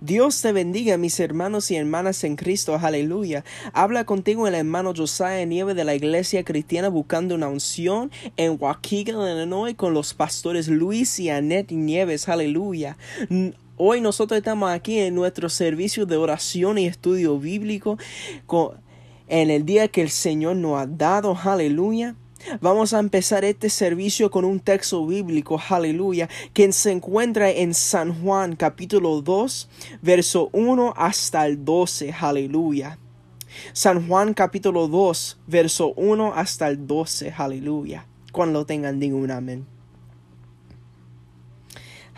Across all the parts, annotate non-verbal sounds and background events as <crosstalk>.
Dios te bendiga, mis hermanos y hermanas en Cristo, aleluya. Habla contigo el hermano Josiah Nieve de la Iglesia Cristiana buscando una unción en Waukegan, Illinois, con los pastores Luis y Annette Nieves, aleluya. Hoy nosotros estamos aquí en nuestro servicio de oración y estudio bíblico en el día que el Señor nos ha dado, aleluya. Vamos a empezar este servicio con un texto bíblico, aleluya, que se encuentra en San Juan capítulo 2, verso 1 hasta el 12, aleluya. San Juan capítulo 2, verso 1 hasta el 12, aleluya. Cuando tengan, digan un amén.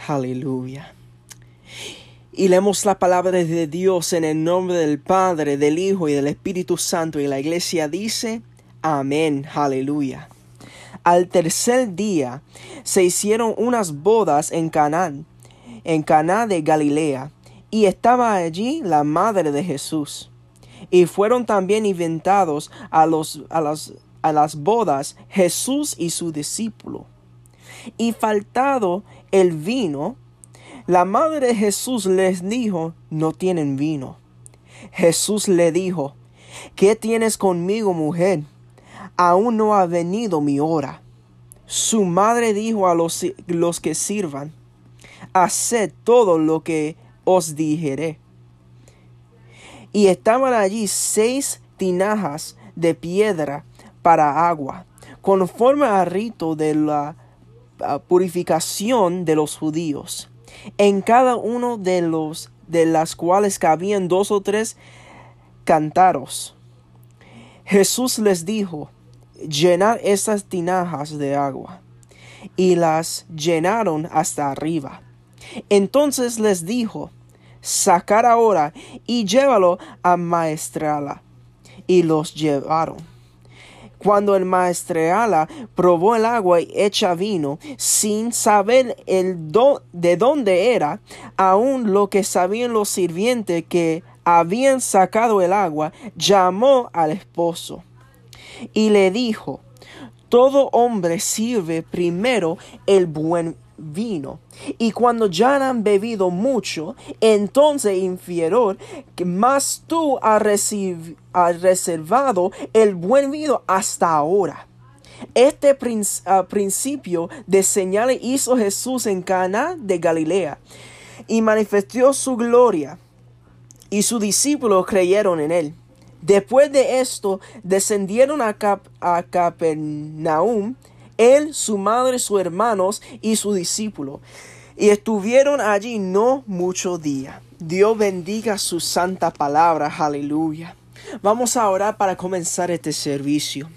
Aleluya. Y leemos la palabra de Dios en el nombre del Padre, del Hijo y del Espíritu Santo. Y la iglesia dice, Amén, aleluya. Al tercer día se hicieron unas bodas en Canaán, en Caná de Galilea, y estaba allí la madre de Jesús. Y fueron también inventados a, los, a, las, a las bodas Jesús y su discípulo. Y faltado el vino, la madre de Jesús les dijo, no tienen vino. Jesús le dijo, ¿qué tienes conmigo, mujer? Aún no ha venido mi hora. Su madre dijo a los, los que sirvan, haced todo lo que os dijere. Y estaban allí seis tinajas de piedra para agua, conforme al rito de la purificación de los judíos. En cada uno de los de las cuales cabían dos o tres cantaros. Jesús les dijo, llenar esas tinajas de agua. Y las llenaron hasta arriba. Entonces les dijo, sacar ahora y llévalo a Maestrala. Y los llevaron. Cuando el maestreala probó el agua y echa vino, sin saber el do de dónde era, aun lo que sabían los sirvientes que habían sacado el agua, llamó al esposo y le dijo, todo hombre sirve primero el buen vino. Y cuando ya han bebido mucho, entonces inferior, más tú has, reservado el buen vino hasta ahora. Este ah, principio de señales hizo Jesús en Cana de Galilea y manifestó su gloria, y sus discípulos creyeron en él. Después de esto, descendieron a, Capernaum, él, su madre, sus hermanos y su discípulo. Y estuvieron allí no mucho día. Dios bendiga su santa palabra. Aleluya. Vamos a orar para comenzar este servicio.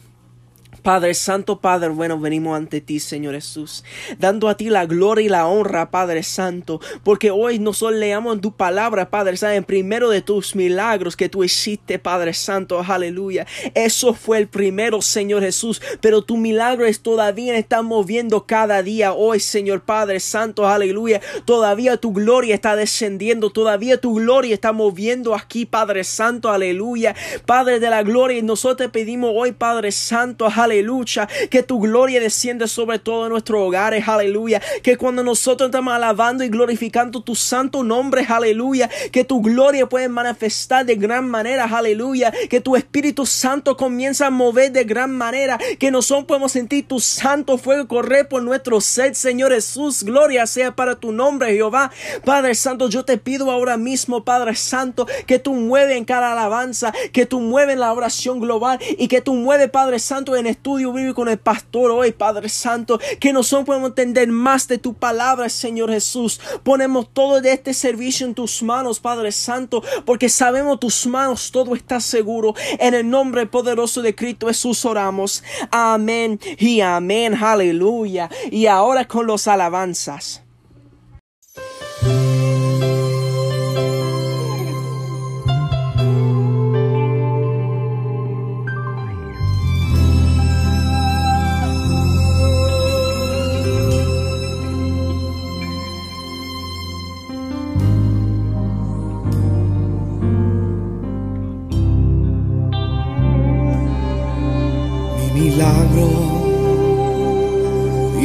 Padre Santo, Padre bueno, venimos ante ti, Señor Jesús, dando a ti la gloria y la honra, Padre Santo, porque hoy nosotros leamos en tu palabra, Padre Santo, en primero de tus milagros que tú hiciste, Padre Santo, aleluya. Eso fue el primero, Señor Jesús, pero tu milagro es todavía está moviendo cada día hoy, Señor Padre Santo, aleluya. Todavía tu gloria está descendiendo, todavía tu gloria está moviendo aquí, Padre Santo, aleluya. Padre de la gloria, y nosotros te pedimos hoy, Padre Santo, aleluya aleluya. Que tu gloria desciende sobre todo nuestros hogares, aleluya. Que cuando nosotros estamos alabando y glorificando tu santo nombre, aleluya. Que tu gloria puede manifestar de gran manera, aleluya. Que tu Espíritu Santo comienza a mover de gran manera. Que nosotros podemos sentir tu santo fuego correr por nuestro ser, Señor Jesús. Gloria sea para tu nombre, Jehová. Padre Santo, yo te pido ahora mismo, Padre Santo, que tú mueves en cada alabanza, que tú mueves en la oración global y que tú mueves, Padre Santo, en este estudio bíblico con el pastor hoy, Padre Santo, que nosotros podemos entender más de tu palabra, Señor Jesús. Ponemos todo de este servicio en tus manos, Padre Santo, porque sabemos tus manos todo está seguro. En el nombre poderoso de Cristo Jesús oramos. Amén y amén. Aleluya. Y ahora con los alabanzas.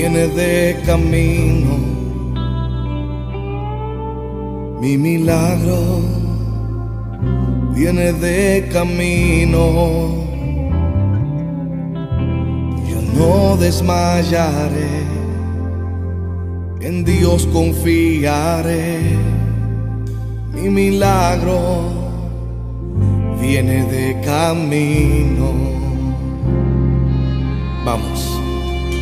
De camino. Mi milagro viene de camino. Yo no desmayaré, en Dios confiaré. Mi milagro viene de camino. Vamos,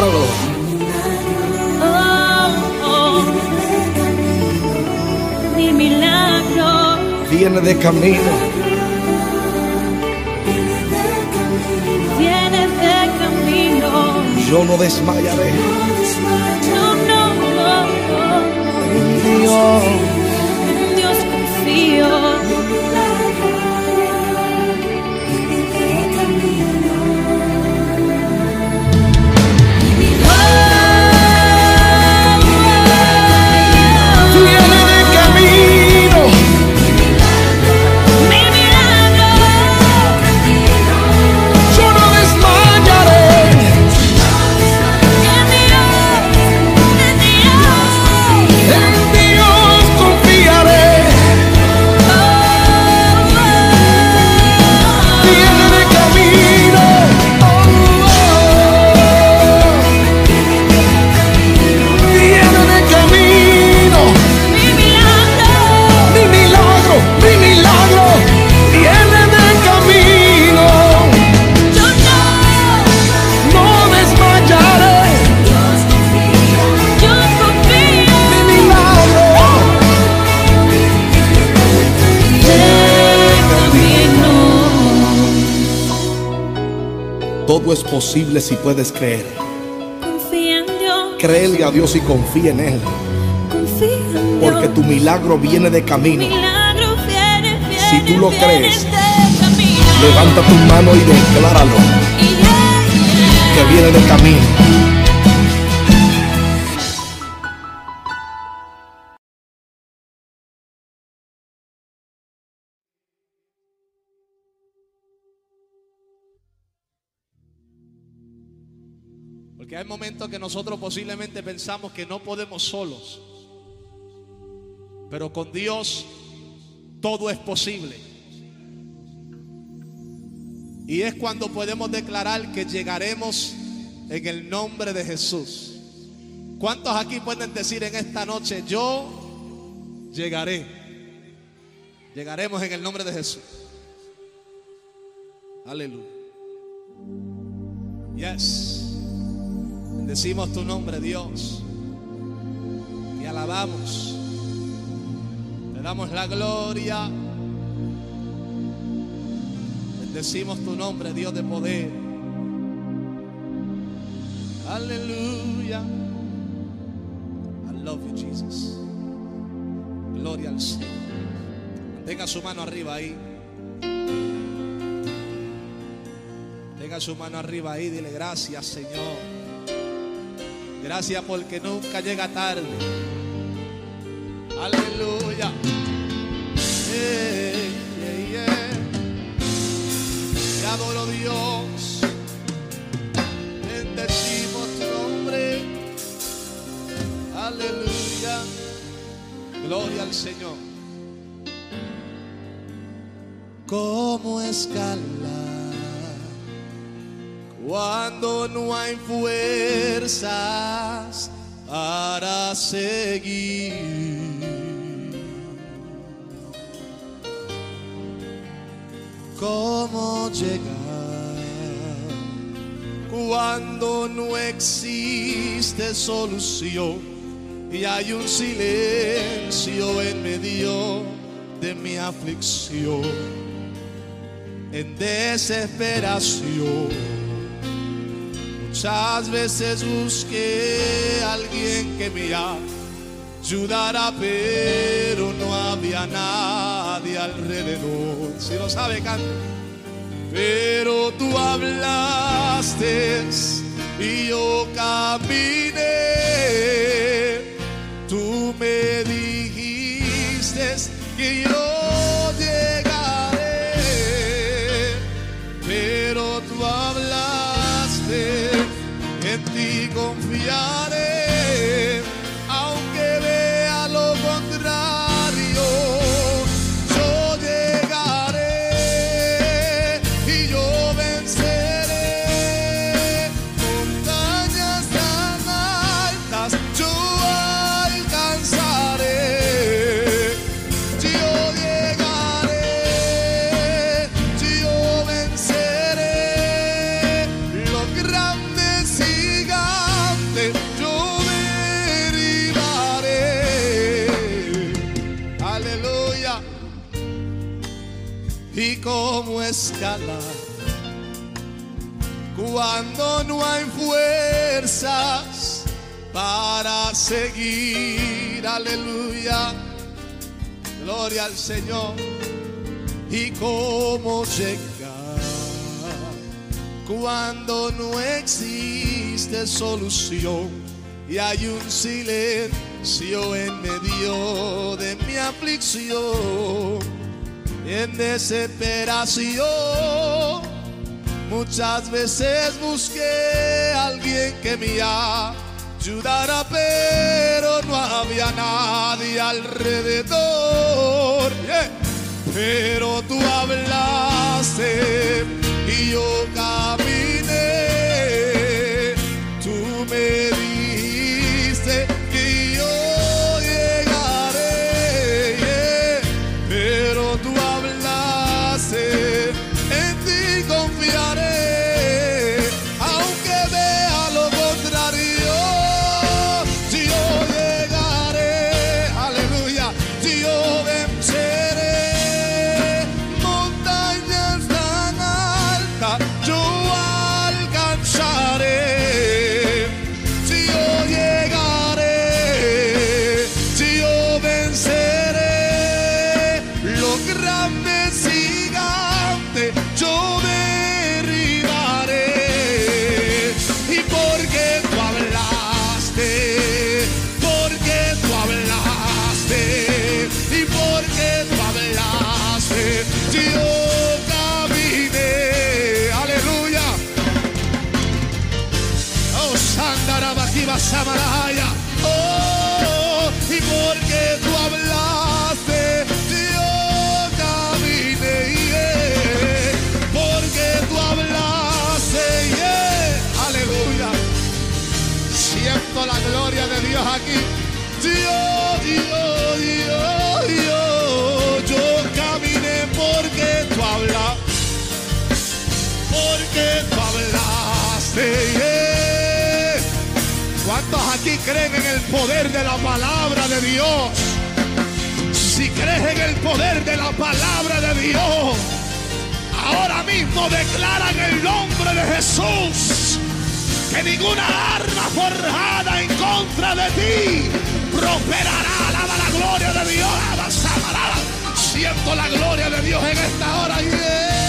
decláralo. Oh, oh. Mi milagro Viene de camino. viene de camino. Yo no desmayaré. No, no, no, no. Dios. Posible si puedes creer. Confía en Dios, Créele a Dios y confía en Él. confía en Dios. Porque tu milagro viene de camino. milagro viene, viene, Si tú lo crees. Levanta tu mano y decláralo. Y. Que viene de camino. Que nosotros posiblemente pensamos que no podemos solos. Pero con Dios todo es posible. Y es cuando podemos declarar que llegaremos en el nombre de Jesús. ¿Cuántos aquí pueden decir en esta noche, yo llegaré? Llegaremos en el nombre de Jesús. Aleluya. Yes. Bendecimos tu nombre, Dios. Te alabamos. Te damos la gloria. Bendecimos tu nombre, Dios de poder. Aleluya. I love you, Jesus. Gloria al Señor. Tenga su mano arriba ahí. Tenga su mano arriba ahí. Dile gracias, Señor. Gracias porque nunca llega tarde. Aleluya. Yeah, yeah. Te adoro Dios. Bendecimos tu nombre. Aleluya. Gloria al Señor. Como escalar cuando no hay fuerzas para seguir. ¿Cómo llegar cuando no existe solución y hay un silencio en medio de mi aflicción? En desesperación. Muchas veces busqué a alguien que me ayudara, pero no había nadie alrededor. Si lo sabe, cante. Pero tú hablaste y yo caminé. Como escalar cuando no hay fuerzas para seguir. Aleluya. Gloria al Señor. Y cómo llegar cuando no existe solución y hay un silencio en medio de mi aflicción. En desesperación, muchas veces busqué a alguien que me ayudara, pero no había nadie alrededor. Pero tú hablaste y yo aquí creen en el poder de la palabra de Dios? Si crees en el poder de la palabra de Dios, ahora mismo declara en el nombre de Jesús que ninguna arma forjada en contra de ti prosperará. Alaba la gloria de Dios. Alaba. Siento la gloria de Dios en esta hora.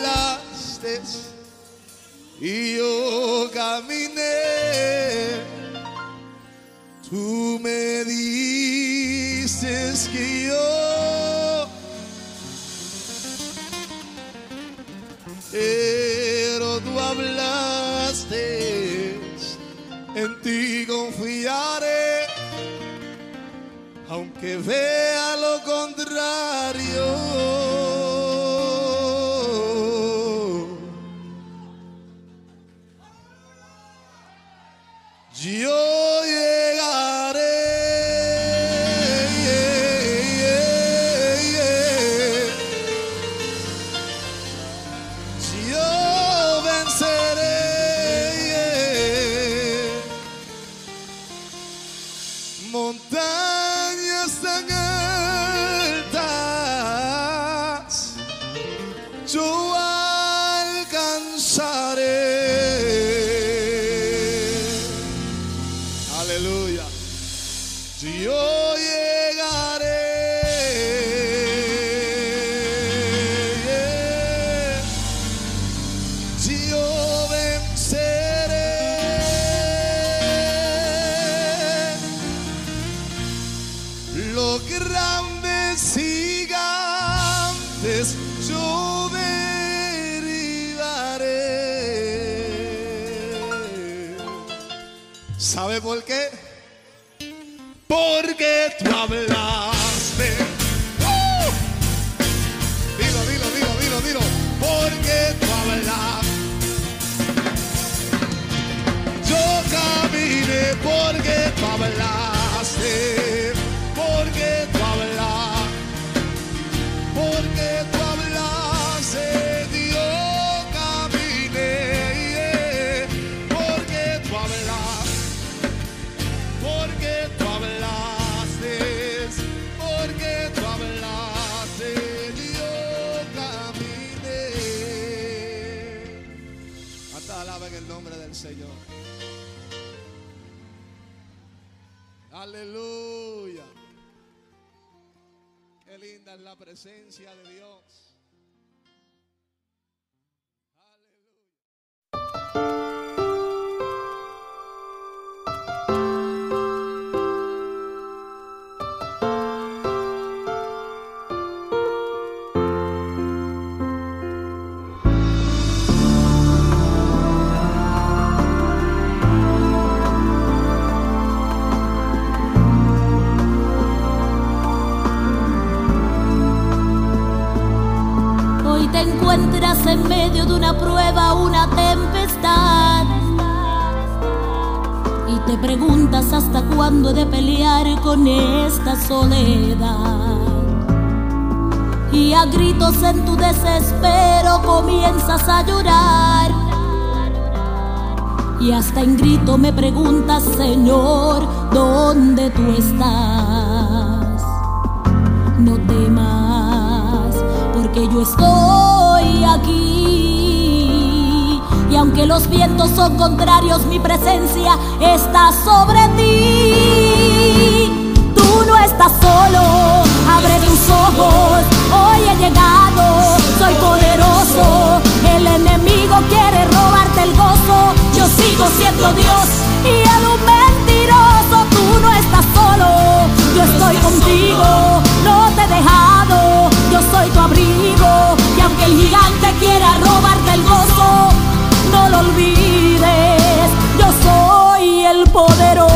Tú hablaste y yo caminé. Tú me dices que yo pero tú hablaste, en ti confiaré, aunque vea lo contrario. Yo llegaré. Una tempestad. Y te preguntas hasta cuándo he de pelear con esta soledad. Y a gritos en tu desespero comienzas a llorar. Y hasta en grito me preguntas, Señor, ¿dónde tú estás? No temas, porque yo estoy aquí. Y aunque los vientos son contrarios, mi presencia está sobre ti. Tú no estás solo, abre tus ojos. Hoy he llegado, soy poderoso. El enemigo quiere robarte el gozo. Yo sigo siendo Dios y él un mentiroso. Tú no estás solo, yo estoy contigo. No te he dejado, yo soy tu abrigo. Y aunque el gigante quiera robarte el gozo, no lo olvides, yo soy el poderoso.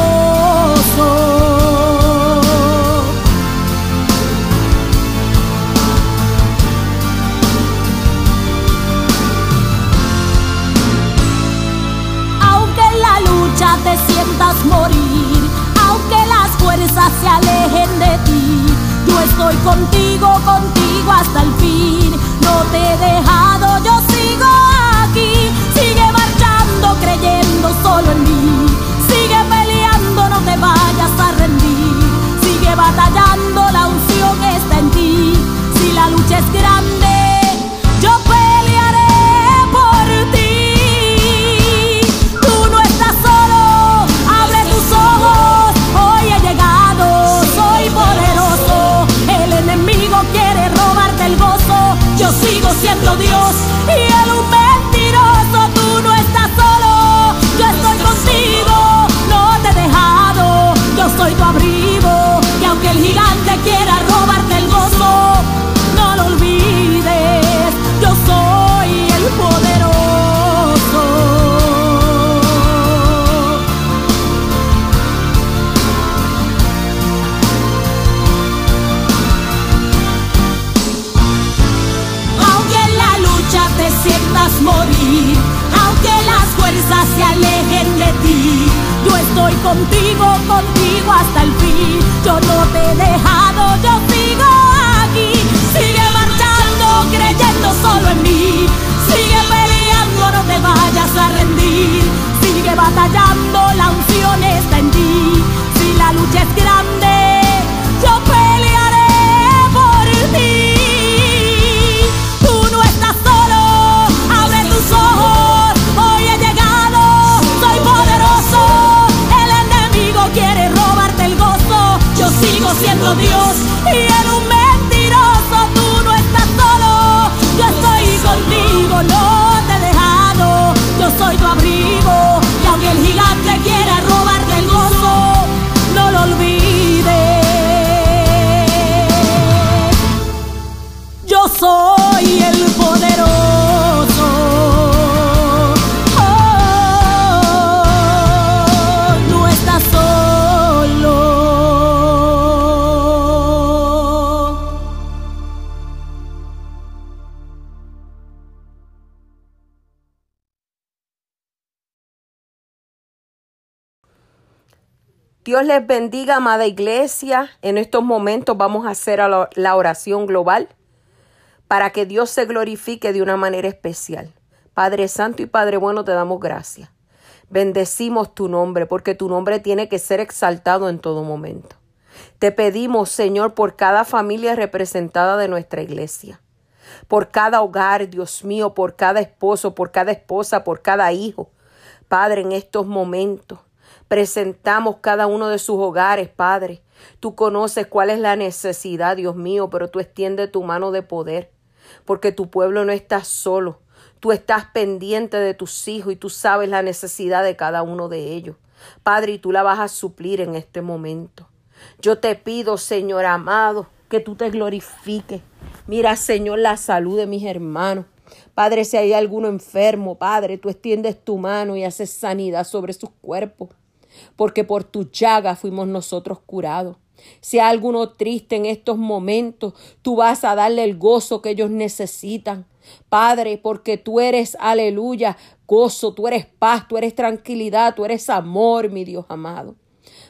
Aunque en la lucha te sientas morir, aunque las fuerzas se alejen de ti, yo estoy contigo, contigo hasta el fin, no te he dejado, yo sigo creyendo solo en mí. Sigue peleando, no te vayas a rendir. Sigue batallando, la unción está en ti. Si la lucha es grande, yo pelearé por ti. Tú no estás solo, abre tus ojos. Hoy he llegado, soy poderoso. El enemigo quiere robarte el gozo. Yo sigo siendo Dios soy tu abrigo. Y aunque el gigante quiera robarte el gozo, no lo olvides. Yo soy el poderoso. Aunque en la lucha te sientas morir, aunque las fuerzas se alejen de ti, estoy contigo, contigo hasta el fin. Yo no te he dejado, yo sigo aquí. Sigue marchando, creyendo solo en mí. Sigue peleando, no te vayas a rendir. Sigue batallando, la unción está en ti. Si la lucha es grande, yo pelearé por ti. Siendo Dios y él un mentiroso. Tú no estás solo, yo estoy contigo, no te he dejado. Yo soy tu abrigo y aunque el gigante quiera robarte el gozo, no lo olvides. Yo soy Dios les bendiga, amada iglesia. En estos momentos vamos a hacer la oración global para que Dios se glorifique de una manera especial. Padre Santo y Padre Bueno, te damos gracias. Bendecimos tu nombre porque tu nombre tiene que ser exaltado en todo momento. Te pedimos, Señor, por cada familia representada de nuestra iglesia, por cada hogar, Dios mío, por cada esposo, por cada esposa, por cada hijo. Padre, en estos momentos presentamos cada uno de sus hogares, Padre. Tú conoces cuál es la necesidad, Dios mío, pero tú extiende tu mano de poder, porque tu pueblo no está solo. Tú estás pendiente de tus hijos y tú sabes la necesidad de cada uno de ellos. Padre, y tú la vas a suplir en este momento. Yo te pido, Señor amado, que tú te glorifiques. Mira, Señor, la salud de mis hermanos. Padre, si hay alguno enfermo, Padre, tú extiendes tu mano y haces sanidad sobre sus cuerpos, porque por tu llaga fuimos nosotros curados. Si hay alguno triste en estos momentos, tú vas a darle el gozo que ellos necesitan. Padre, porque tú eres, aleluya, gozo, tú eres paz, tú eres tranquilidad, tú eres amor, mi Dios amado.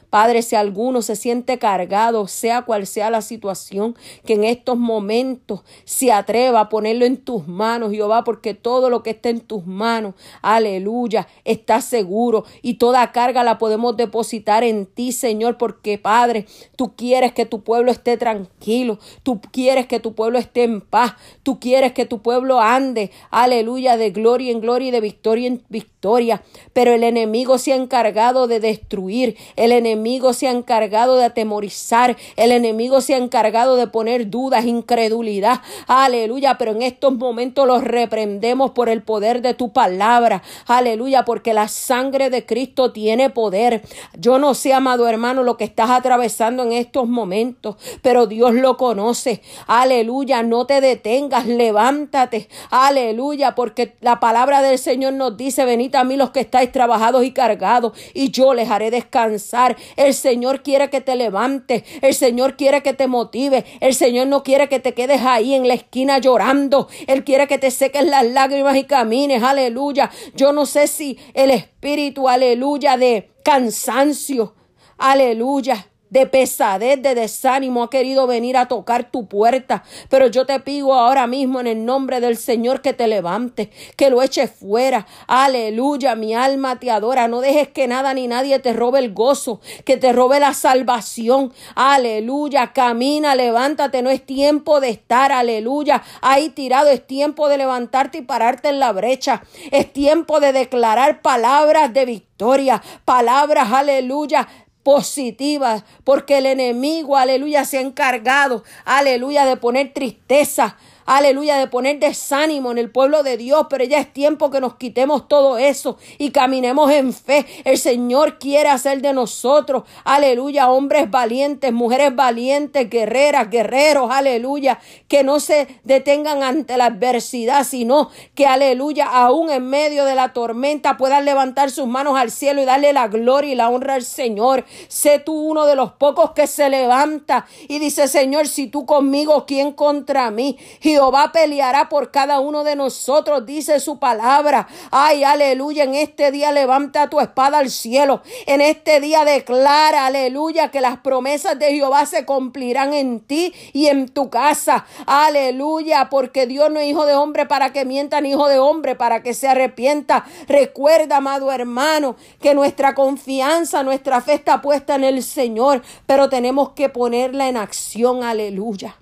Padre, si alguno se siente cargado, sea cual sea la situación, que en estos momentos se atreva a ponerlo en tus manos, Jehová, porque todo lo que está en tus manos, aleluya, está seguro y toda carga la podemos depositar en ti, Señor, porque Padre, tú quieres que tu pueblo esté tranquilo, tú quieres que tu pueblo esté en paz, tú quieres que tu pueblo ande, aleluya, de gloria en gloria y de victoria en victoria, pero el enemigo se ha encargado de destruir, el enemigo se ha encargado de atemorizar, el enemigo se ha encargado de poner dudas, incredulidad, aleluya, pero en estos momentos los reprendemos por el poder de tu palabra, aleluya, porque la sangre de Cristo tiene poder. Yo no sé, amado hermano, lo que estás atravesando en estos momentos, pero Dios lo conoce, aleluya, no te detengas, levántate, aleluya, porque la palabra del Señor nos dice, venid a mí los que estáis trabajados y cargados, y yo les haré descansar. El Señor quiere que te levantes, el Señor quiere que te motive, el Señor no quiere que te quedes ahí en la esquina llorando, Él quiere que te seques las lágrimas y camines, aleluya. Yo no sé si el espíritu, aleluya, de cansancio, aleluya de pesadez, de desánimo, ha querido venir a tocar tu puerta. Pero yo te pido ahora mismo en el nombre del Señor que te levante, que lo eches fuera. Aleluya, mi alma te adora. No dejes que nada ni nadie te robe el gozo, que te robe la salvación. Aleluya, camina, levántate. No es tiempo de estar, aleluya, ahí tirado. Es tiempo de levantarte y pararte en la brecha. Es tiempo de declarar palabras de victoria, palabras, aleluya, positivas, porque el enemigo, aleluya, se ha encargado, aleluya, de poner tristeza, aleluya, de poner desánimo en el pueblo de Dios, pero ya es tiempo que nos quitemos todo eso y caminemos en fe. El Señor quiere hacer de nosotros, aleluya, hombres valientes, mujeres valientes, guerreras, guerreros, aleluya, que no se detengan ante la adversidad, sino que, aleluya, aún en medio de la tormenta puedan levantar sus manos al cielo y darle la gloria y la honra al Señor. Sé tú uno de los pocos que se levanta y dice, Señor, si tú conmigo, ¿quién contra mí? Jehová peleará por cada uno de nosotros, dice su palabra. Ay, aleluya, en este día levanta tu espada al cielo. En este día declara, aleluya, que las promesas de Jehová se cumplirán en ti y en tu casa. Aleluya, porque Dios no es hijo de hombre para que mienta, ni hijo de hombre para que se arrepienta. Recuerda, amado hermano, que nuestra confianza, nuestra fe está puesta en el Señor, pero tenemos que ponerla en acción. Aleluya.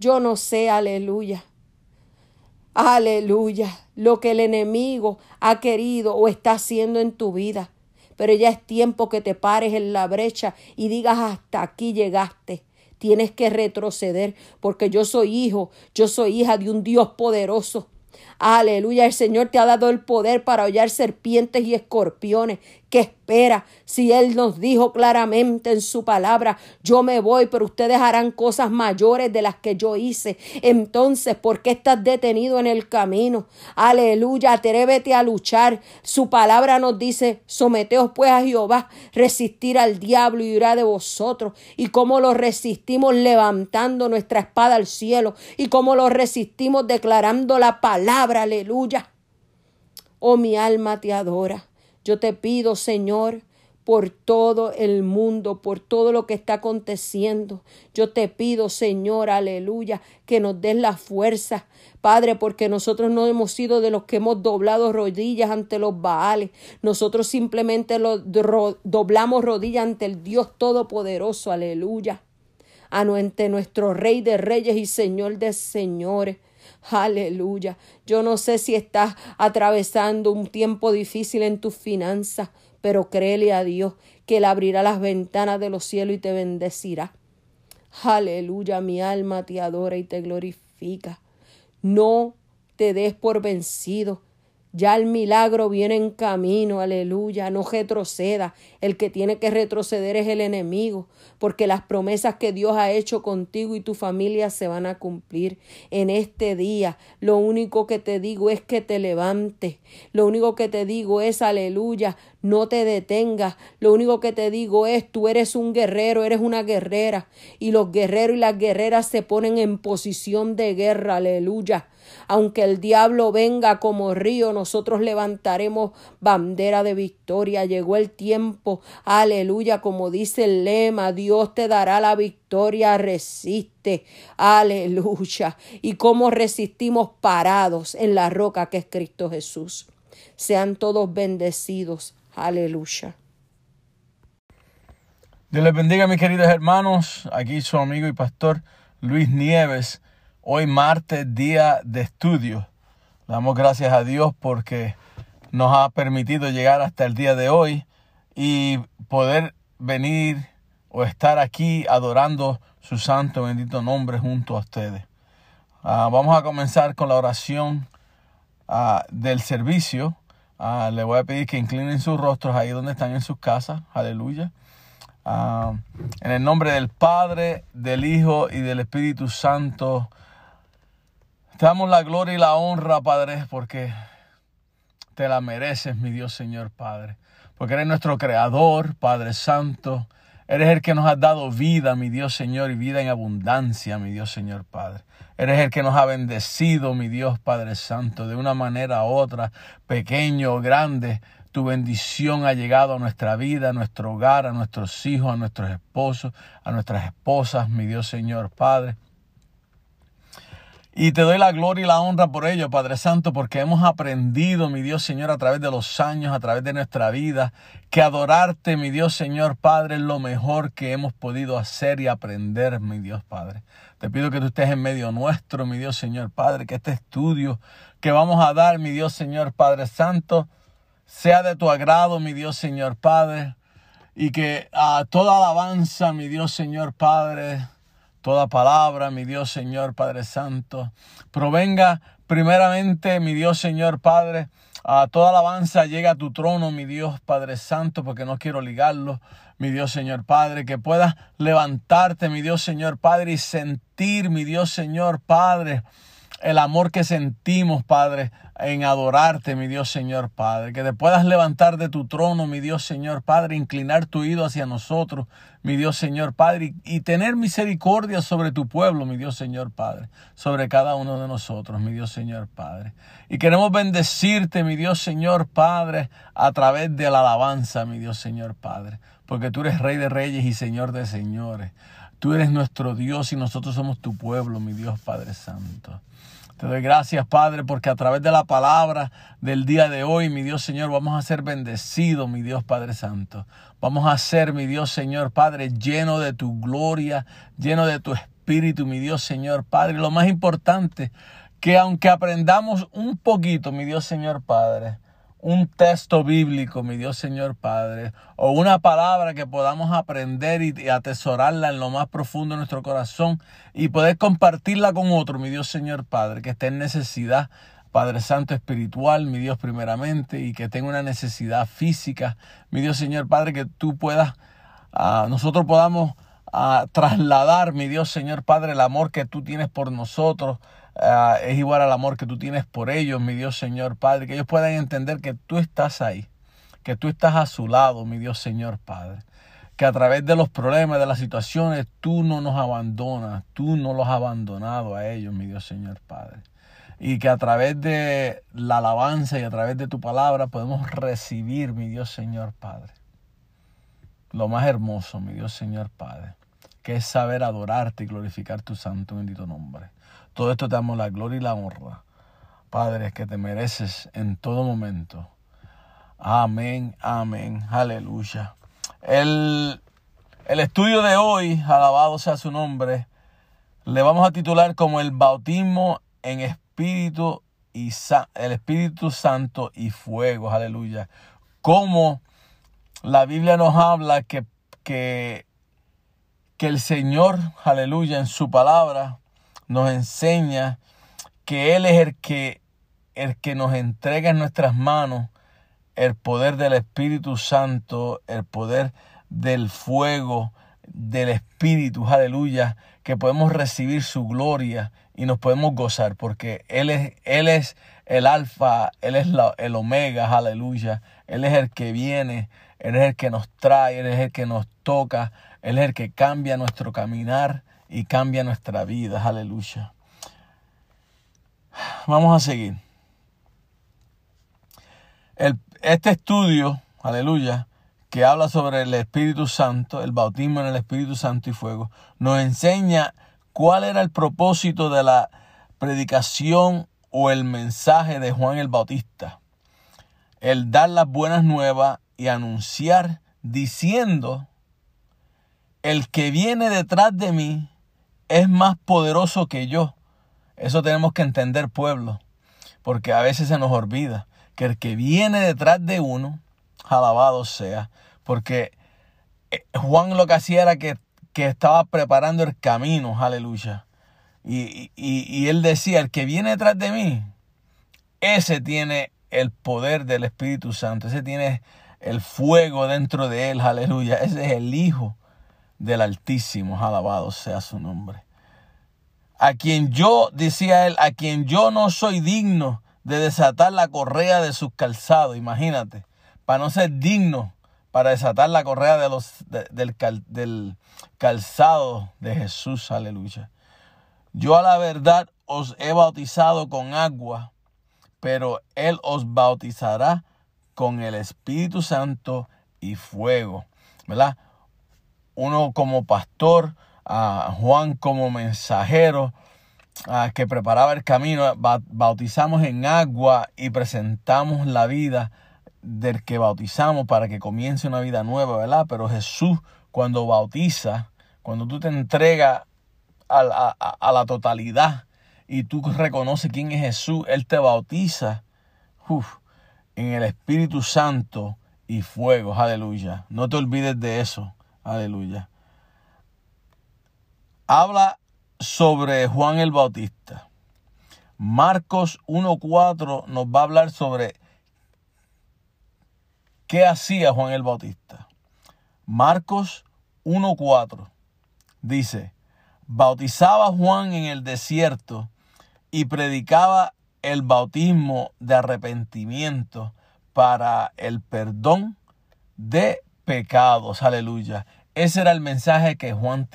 Yo no sé, aleluya. Aleluya. Lo que el enemigo ha querido o está haciendo en tu vida. Pero ya es tiempo que te pares en la brecha y digas hasta aquí llegaste. Tienes que retroceder porque yo soy hijo, yo soy hija de un Dios poderoso. Aleluya, el Señor te ha dado el poder para hollar serpientes y escorpiones ¿Qué espera? Si Él nos dijo claramente en su palabra, yo me voy, pero ustedes harán cosas mayores de las que yo hice. Entonces, ¿por qué estás detenido en el camino? Aleluya, atrévete a luchar. Su palabra nos dice, someteos pues a Jehová, resistir al diablo y irá de vosotros. Y cómo lo resistimos levantando nuestra espada al cielo. Y cómo lo resistimos declarando la palabra, aleluya. Oh, mi alma te adora. Yo te pido, Señor, por todo el mundo, por todo lo que está aconteciendo. Yo te pido, Señor, aleluya, que nos des la fuerza, Padre, porque nosotros no hemos sido de los que hemos doblado rodillas ante los Baales. Nosotros simplemente lo, doblamos rodillas ante el Dios Todopoderoso, aleluya. Ante nuestro Rey de Reyes y Señor de Señores. Aleluya. Yo no sé si estás atravesando un tiempo difícil en tus finanzas, pero créele a Dios que Él abrirá las ventanas de los cielos y te bendecirá. Aleluya, mi alma te adora y te glorifica. No te des por vencido. Ya el milagro viene en camino, aleluya, no retroceda. El que tiene que retroceder es el enemigo, porque las promesas que Dios ha hecho contigo y tu familia se van a cumplir en este día. Lo único que te digo es que te levantes. Lo único que te digo es, aleluya, no te detengas. Lo único que te digo es, tú eres un guerrero, eres una guerrera. Y los guerreros y las guerreras se ponen en posición de guerra, aleluya. Aunque el diablo venga como río, nosotros levantaremos bandera de victoria. Llegó el tiempo, aleluya, como dice el lema, Dios te dará la victoria, resiste, aleluya. Y cómo resistimos parados en la roca que es Cristo Jesús. Sean todos bendecidos, aleluya. Dios les bendiga, mis queridos hermanos. Aquí su amigo y pastor Luis Nieves Hoy martes, día de estudio. Damos gracias a Dios porque nos ha permitido llegar hasta el día de hoy y poder venir o estar aquí adorando su santo bendito nombre junto a ustedes. Ah, vamos a comenzar con la oración ah, del servicio. Uh, le voy a pedir que inclinen sus rostros ahí donde están en sus casas. Aleluya. en el nombre del Padre, del Hijo y del Espíritu Santo. Te damos la gloria y la honra, Padre, porque te la mereces, mi Dios Señor Padre. Porque eres nuestro Creador, Padre Santo. Eres el que nos ha dado vida, mi Dios Señor, y vida en abundancia, mi Dios Señor Padre. Eres el que nos ha bendecido, mi Dios Padre Santo, de una manera u otra, pequeño o grande. Tu bendición ha llegado a nuestra vida, a nuestro hogar, a nuestros hijos, a nuestros esposos, a nuestras esposas, mi Dios Señor Padre. Y te doy la gloria y la honra por ello, Padre Santo, porque hemos aprendido, mi Dios Señor, a través de los años, a través de nuestra vida, que adorarte, mi Dios Señor Padre, es lo mejor que hemos podido hacer y aprender, mi Dios Padre. Te pido que tú estés en medio nuestro, mi Dios Señor Padre, que este estudio que vamos a dar, mi Dios Señor Padre Santo, sea de tu agrado, mi Dios Señor Padre, y que a toda alabanza, mi Dios Señor Padre, toda palabra, mi Dios Señor Padre Santo, provenga primeramente, mi Dios Señor Padre, a toda alabanza llega a tu trono, mi Dios Padre Santo, porque no quiero ligarlo, mi Dios Señor Padre, que puedas levantarte, mi Dios Señor Padre, y sentir, mi Dios Señor Padre, el amor que sentimos, Padre, en adorarte, mi Dios Señor Padre. Que te puedas levantar de tu trono, mi Dios Señor Padre, inclinar tu oído hacia nosotros, mi Dios Señor Padre, y, tener misericordia sobre tu pueblo, mi Dios Señor Padre, sobre cada uno de nosotros, mi Dios Señor Padre. Y queremos bendecirte, mi Dios Señor Padre, a través de la alabanza, mi Dios Señor Padre, porque tú eres Rey de Reyes y Señor de Señores. Tú eres nuestro Dios y nosotros somos tu pueblo, mi Dios Padre Santo. Te doy gracias, Padre, porque a través de la palabra del día de hoy, mi Dios Señor, vamos a ser bendecidos, mi Dios Padre Santo. Vamos a ser, mi Dios Señor Padre, lleno de tu gloria, lleno de tu espíritu, mi Dios Señor Padre. Lo más importante, que aunque aprendamos un poquito, mi Dios Señor Padre, un texto bíblico, mi Dios Señor Padre, o una palabra que podamos aprender y, atesorarla en lo más profundo de nuestro corazón y poder compartirla con otro, mi Dios Señor Padre, que esté en necesidad, Padre Santo espiritual, mi Dios primeramente, y que tenga una necesidad física, mi Dios Señor Padre, que tú puedas, uh, nosotros podamos uh, trasladar, mi Dios Señor Padre, el amor que tú tienes por nosotros, Ah, es igual al amor que tú tienes por ellos, mi Dios Señor Padre, que ellos puedan entender que tú estás ahí, que tú estás a su lado, mi Dios Señor Padre, que a través de los problemas, de las situaciones, tú no nos abandonas, tú no los has abandonado a ellos, mi Dios Señor Padre. Y que a través de la alabanza y a través de tu palabra podemos recibir, mi Dios Señor Padre, lo más hermoso, mi Dios Señor Padre, que es saber adorarte y glorificar tu santo bendito nombre. Todo esto te damos la gloria y la honra. Padre, que te mereces en todo momento. Amén, amén, aleluya. El, el estudio de hoy, alabado sea su nombre, le vamos a titular como el bautismo en espíritu y el Espíritu Santo y fuego, aleluya. Como la Biblia nos habla que, que, que el Señor, aleluya, en su palabra, nos enseña que Él es el que, el que nos entrega en nuestras manos el poder del Espíritu Santo, el poder del fuego, del Espíritu, aleluya, que podemos recibir su gloria y nos podemos gozar, porque Él es, Él es el alfa, Él es el omega, aleluya, Él es el que viene, Él es el que nos trae, Él es el que nos toca, Él es el que cambia nuestro caminar, y cambia nuestra vida. Aleluya. Vamos a seguir. este estudio, aleluya, que habla sobre el Espíritu Santo, el bautismo en el Espíritu Santo y fuego, nos enseña cuál era el propósito de la predicación o el mensaje de Juan el Bautista. El dar las buenas nuevas y anunciar diciendo, el que viene detrás de mí es más poderoso que yo. Eso tenemos que entender, pueblo, porque a veces se nos olvida que el que viene detrás de uno, alabado sea, porque eh, Juan lo que hacía era que, estaba preparando el camino, aleluya. Y, y él decía, el que viene detrás de mí, ese tiene el poder del Espíritu Santo, ese tiene el fuego dentro de él, aleluya. Ese es el Hijo del Altísimo, alabado sea su nombre. A quien yo, decía él, a quien yo no soy digno de desatar la correa de sus calzados, imagínate, para no ser digno para desatar la correa de los, del, del calzado de Jesús, aleluya. Yo a la verdad os he bautizado con agua, pero Él os bautizará con el Espíritu Santo y fuego, ¿verdad? Uno como pastor, a Juan como mensajero, que preparaba el camino, bautizamos en agua y presentamos la vida del que bautizamos para que comience una vida nueva, ¿verdad? Pero Jesús cuando bautiza, cuando tú te entregas a, la totalidad y tú reconoces quién es Jesús, Él te bautiza en el Espíritu Santo y fuego, aleluya. No te olvides de eso, aleluya. Habla sobre Juan el Bautista. Marcos 1.4 nos va a hablar sobre qué hacía Juan el Bautista. Marcos 1.4 dice, bautizaba Juan en el desierto y predicaba el bautismo de arrepentimiento para el perdón de pecados. Aleluya. Ese era el mensaje que Juan,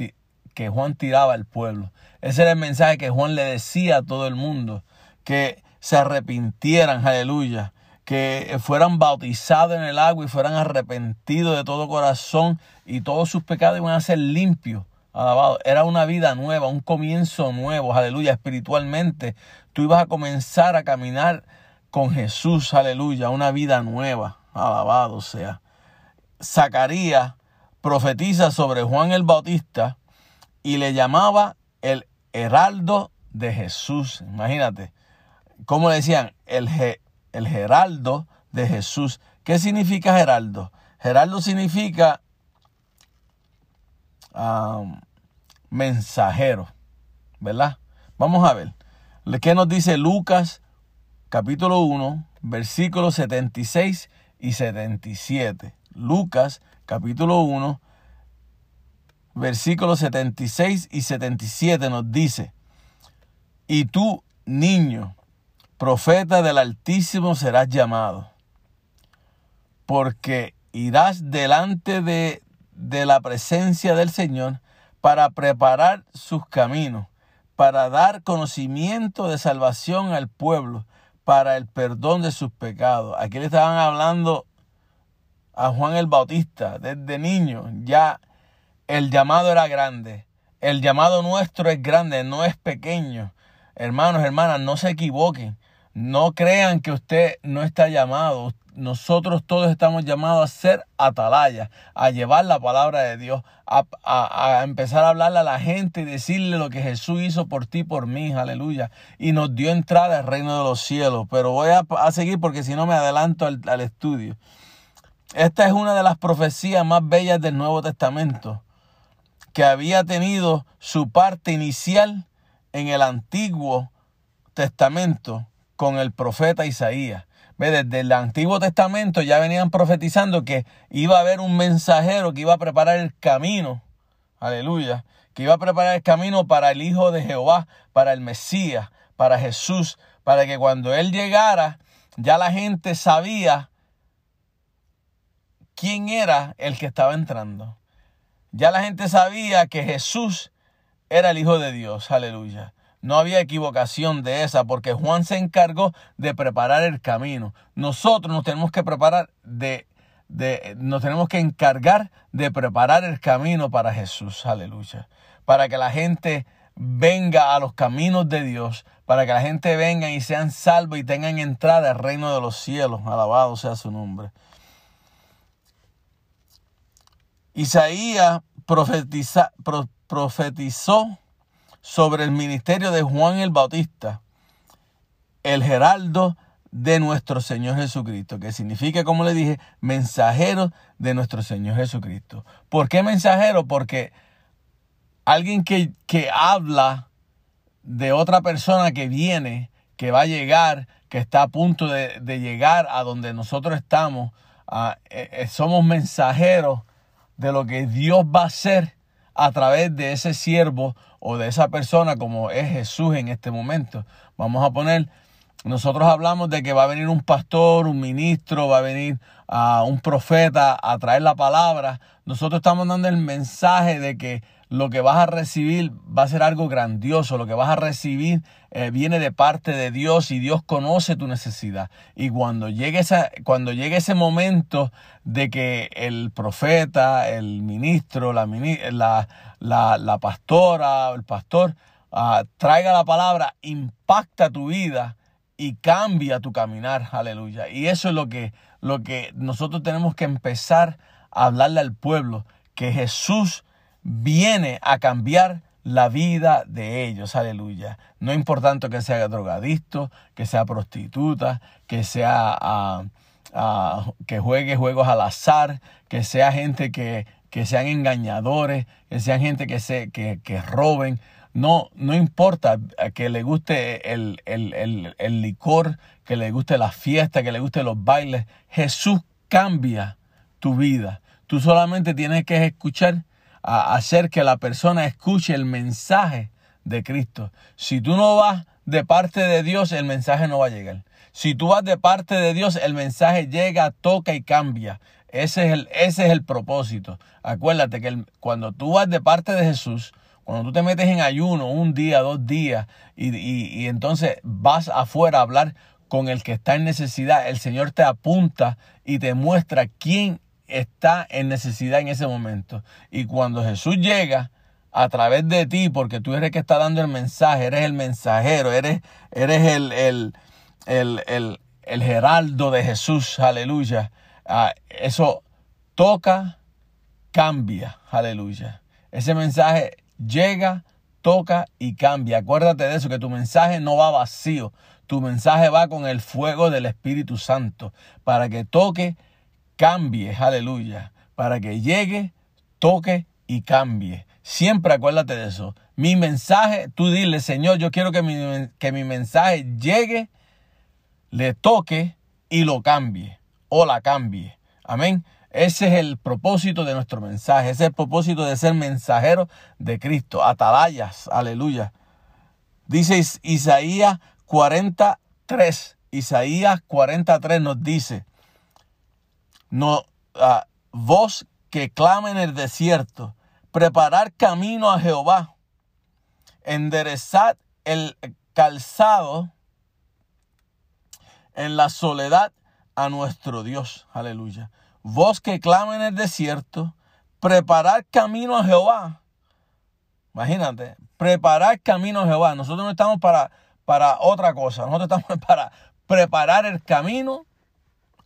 que Juan tiraba al pueblo. Ese era el mensaje que Juan le decía a todo el mundo. Que se arrepintieran, aleluya. Que fueran bautizados en el agua y fueran arrepentidos de todo corazón y todos sus pecados iban a ser limpios. Alabado. Era una vida nueva, un comienzo nuevo, aleluya. Espiritualmente, tú ibas a comenzar a caminar con Jesús, aleluya. Una vida nueva, alabado sea. Zacarías profetiza sobre Juan el Bautista y le llamaba el heraldo de Jesús. Imagínate, ¿cómo le decían? El, el heraldo de Jesús. ¿Qué significa heraldo? Geraldo significa mensajero, ¿verdad? Vamos a ver. ¿Qué nos dice Lucas capítulo 1, versículos 76 y 77? Lucas capítulo 1, versículos 76 y 77 nos dice, y tú, niño, profeta del Altísimo serás llamado, porque irás delante de, de la presencia del Señor para preparar sus caminos, para dar conocimiento de salvación al pueblo, para el perdón de sus pecados. Aquí le estaban hablando a Juan el Bautista desde niño, ya el llamado era grande. El llamado nuestro es grande, no es pequeño. Hermanos, hermanas, no se equivoquen. No crean que usted no está llamado. Nosotros todos estamos llamados a ser atalaya, a llevar la palabra de Dios, a, empezar a hablarle a la gente y decirle lo que Jesús hizo por ti, por mí, aleluya. Y nos dio entrada al reino de los cielos. Pero voy a, seguir porque si no me adelanto al estudio. Esta es una de las profecías más bellas del Nuevo Testamento que había tenido su parte inicial en el Antiguo Testamento con el profeta Isaías. Desde el Antiguo Testamento ya venían profetizando que iba a haber un mensajero que iba a preparar el camino, aleluya, que iba a preparar el camino para el Hijo de Jehová, para el Mesías, para Jesús, para que cuando Él llegara, ya la gente sabía quién era el que estaba entrando. Ya la gente sabía que Jesús era el Hijo de Dios, aleluya. No había equivocación de esa porque Juan se encargó de preparar el camino. Nosotros nos tenemos que preparar de, de, nos tenemos que encargar de preparar el camino para Jesús, aleluya. Para que la gente venga a los caminos de Dios, para que la gente venga y sean salvos y tengan entrada al reino de los cielos. Alabado sea su nombre. Isaías profetizó sobre el ministerio de Juan el Bautista, el geraldo de nuestro Señor Jesucristo, que significa, como le dije, mensajero de nuestro Señor Jesucristo. ¿Por qué mensajero? Porque alguien que, que habla de otra persona que viene, que va a llegar, que está a punto de, llegar a donde nosotros estamos, eh, eh, somos mensajeros de lo que Dios va a hacer a través de ese siervo o de esa persona como es Jesús en este momento. Vamos a poner, nosotros hablamos de que va a venir un pastor, un ministro, va a venir a un profeta a traer la palabra. Nosotros estamos dando el mensaje de que lo que vas a recibir va a ser algo grandioso, lo que vas a recibir eh, viene de parte de Dios y Dios conoce tu necesidad. Y cuando llegue, esa, cuando llegue ese momento de que el profeta, el ministro, la, la, la, la pastora, el pastor uh, traiga la palabra, impacta tu vida y cambia tu caminar, aleluya. Y eso es lo que, lo que nosotros tenemos que empezar a hablarle al pueblo, que Jesús viene a cambiar la vida de ellos, aleluya. No importante que sea drogadicto, que sea prostituta, que sea uh, uh, que juegue juegos al azar, que sea gente que, que sean engañadores, que sean gente que, se, que, que roben. No, no importa que le guste el, el, el, licor, que le guste la fiesta, que le guste los bailes. Jesús cambia tu vida. Tú solamente tienes que escuchar, a hacer que la persona escuche el mensaje de Cristo. Si tú no vas de parte de Dios, el mensaje no va a llegar. Si tú vas de parte de Dios, el mensaje llega, toca y cambia. Ese es el, ese es el propósito. Acuérdate que cuando tú vas de parte de Jesús, cuando tú te metes en ayuno un día, dos días, y, entonces vas afuera a hablar con el que está en necesidad, el Señor te apunta y te muestra quién está en necesidad en ese momento. Y cuando Jesús llega a través de ti, porque tú eres el que está dando el mensaje, eres el mensajero, eres, eres el, el, el, el, geraldo de Jesús, aleluya. Ah, eso toca, cambia, aleluya. Ese mensaje llega, toca y cambia. Acuérdate de eso, que tu mensaje no va vacío. Tu mensaje va con el fuego del Espíritu Santo para que toque, cambie, aleluya. Para que llegue, toque y cambie. Siempre acuérdate de eso. Mi mensaje, tú dile, Señor, yo quiero que mi, que mi mensaje llegue, le toque y lo cambie o la cambie. Amén. Ese es el propósito de nuestro mensaje, ese es el propósito de ser mensajero de Cristo, atalayas, aleluya. Dice Isaías 43, Isaías 43 nos dice, no, uh, voz que clama en el desierto, preparar camino a Jehová, enderezad el calzado en la soledad a nuestro Dios, aleluya. Vos que clama en el desierto, preparar camino a Jehová. Imagínate, preparar camino a Jehová. Nosotros no estamos para, para otra cosa. Nosotros estamos <laughs> para preparar el camino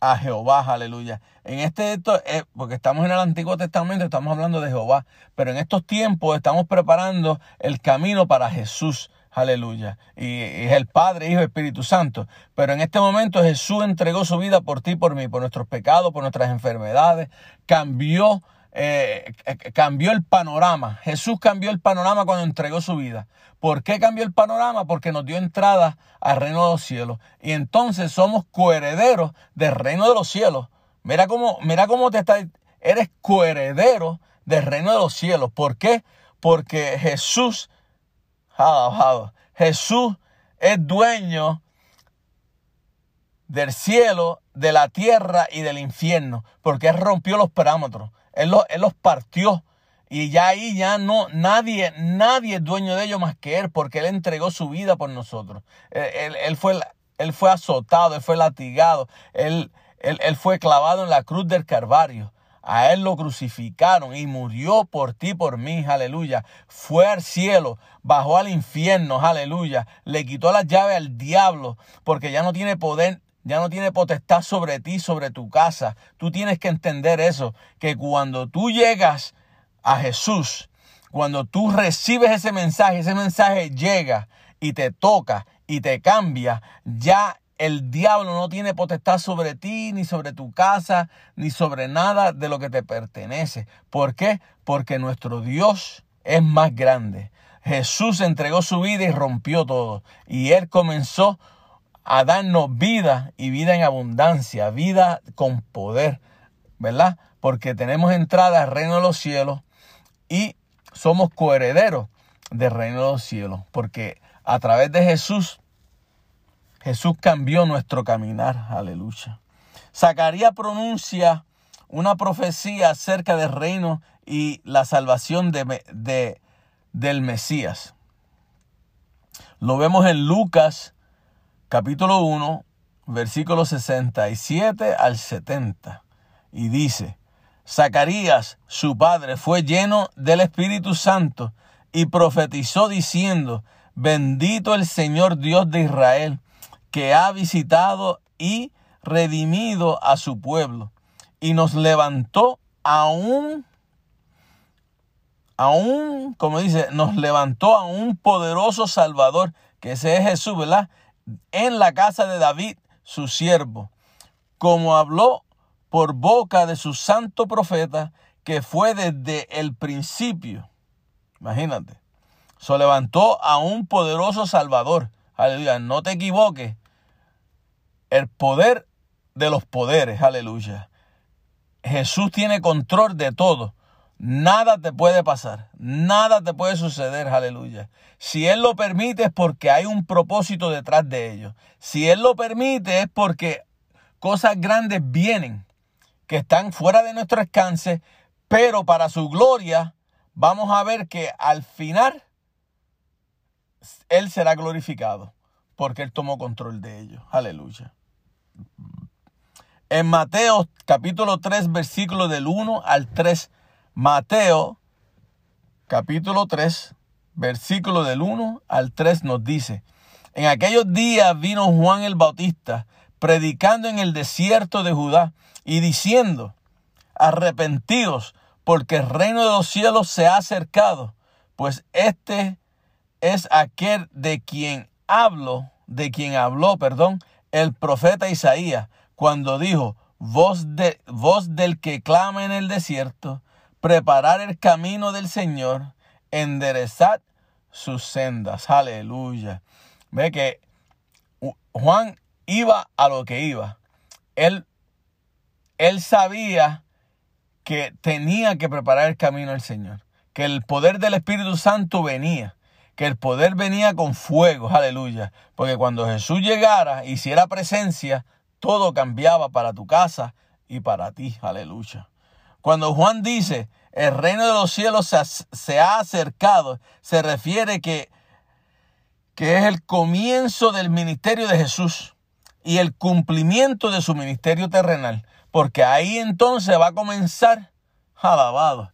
a Jehová, aleluya. En este, eh, porque estamos en el Antiguo Testamento, estamos hablando de Jehová, pero en estos tiempos estamos preparando el camino para Jesús. Aleluya. Y, es el Padre, Hijo Espíritu Santo. Pero en este momento Jesús entregó su vida por ti, por mí, por nuestros pecados, por nuestras enfermedades. Cambió, eh, cambió el panorama. Jesús cambió el panorama cuando entregó su vida. ¿Por qué cambió el panorama? Porque nos dio entrada al reino de los cielos. Y entonces somos coherederos del reino de los cielos. Mira cómo, mira cómo te está, eres coheredero del reino de los cielos. ¿Por qué? Porque Jesús Jesús es dueño del cielo, de la tierra y del infierno, porque rompió los parámetros, Él los, él los partió. Y ya ahí ya no, nadie, nadie es dueño de ellos más que Él, porque Él entregó su vida por nosotros. Él, fue, él fue azotado, Él fue latigado, él, él, fue clavado en la cruz del Calvario. A él lo crucificaron y murió por ti, por mí, aleluya. Fue al cielo, bajó al infierno, aleluya. Le quitó la llave al diablo porque ya no tiene poder, ya no tiene potestad sobre ti, sobre tu casa. Tú tienes que entender eso, que cuando tú llegas a Jesús, cuando tú recibes ese mensaje, ese mensaje llega y te toca y te cambia, ya el diablo no tiene potestad sobre ti, ni sobre tu casa, ni sobre nada de lo que te pertenece. ¿Por qué? Porque nuestro Dios es más grande. Jesús entregó su vida y rompió todo. Y Él comenzó a darnos vida y vida en abundancia, vida con poder, ¿verdad? Porque tenemos entrada al reino de los cielos y somos coherederos del reino de los cielos. Porque a través de Jesús Jesús cambió nuestro caminar. Aleluya. Zacarías pronuncia una profecía acerca del reino y la salvación de, de, del Mesías. Lo vemos en Lucas capítulo 1, versículos 67 al 70. Y dice, Zacarías, su padre, fue lleno del Espíritu Santo y profetizó diciendo, bendito el Señor Dios de Israel, que ha visitado y redimido a su pueblo, y nos levantó aún, aún, como dice, nos levantó a un poderoso Salvador, que ese es Jesús, ¿verdad? En la casa de David, su siervo, como habló por boca de su santo profeta, que fue desde el principio. Imagínate. Se levantó a un poderoso Salvador. Aleluya. No te equivoques. El poder de los poderes. Aleluya. Jesús tiene control de todo. Nada te puede pasar. Nada te puede suceder. Aleluya. Si Él lo permite es porque hay un propósito detrás de ello. Si Él lo permite es porque cosas grandes vienen que están fuera de nuestro alcance, pero para su gloria vamos a ver que al final Él será glorificado porque Él tomó control de ellos. Aleluya. En Mateo capítulo 3, versículo del 1 al 3. Mateo capítulo 3, versículo del 1 al 3 nos dice, en aquellos días vino Juan el Bautista predicando en el desierto de Judá y diciendo, arrepentidos porque el reino de los cielos se ha acercado, pues este es aquel de quien hablo, de quien habló, perdón, el profeta Isaías, cuando dijo, voz, de, voz del que clama en el desierto, preparar el camino del Señor, enderezad sus sendas. Aleluya. Ve que Juan iba a lo que iba. Él, él sabía que tenía que preparar el camino del Señor, que el poder del Espíritu Santo venía, que el poder venía con fuego, aleluya, porque cuando Jesús llegara, hiciera presencia, todo cambiaba para tu casa y para ti, aleluya. Cuando Juan dice, el reino de los cielos se ha, acercado, se refiere que, que es el comienzo del ministerio de Jesús y el cumplimiento de su ministerio terrenal. Porque ahí entonces va a comenzar, alabado,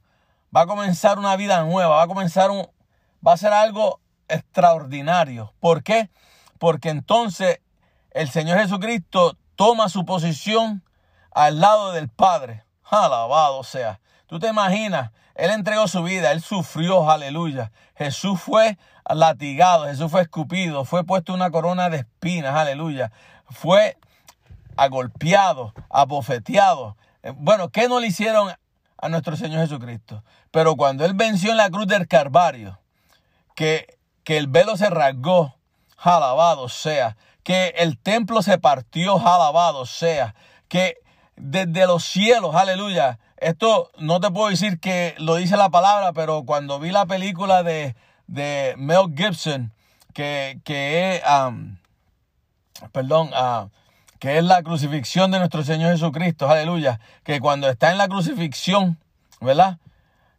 va a comenzar una vida nueva, va a comenzar un, va a ser algo extraordinario. ¿Por qué? Porque entonces el Señor Jesucristo toma su posición al lado del Padre. Alabado sea. Tú te imaginas, Él entregó su vida, Él sufrió, aleluya. Jesús fue latigado, Jesús fue escupido, fue puesto una corona de espinas, aleluya. Fue agolpeado, abofeteado. Eh, bueno, ¿qué no le hicieron a nuestro Señor Jesucristo? Pero cuando Él venció en la cruz del Calvario, que, que el velo se rasgó, alabado sea, que el templo se partió, alabado sea, que desde los cielos, aleluya, esto no te puedo decir que lo dice la palabra, pero cuando vi la película de, de Mel Gibson, que, que es, perdón, uh, que es la crucifixión de nuestro Señor Jesucristo, aleluya, que cuando está en la crucifixión, ¿verdad?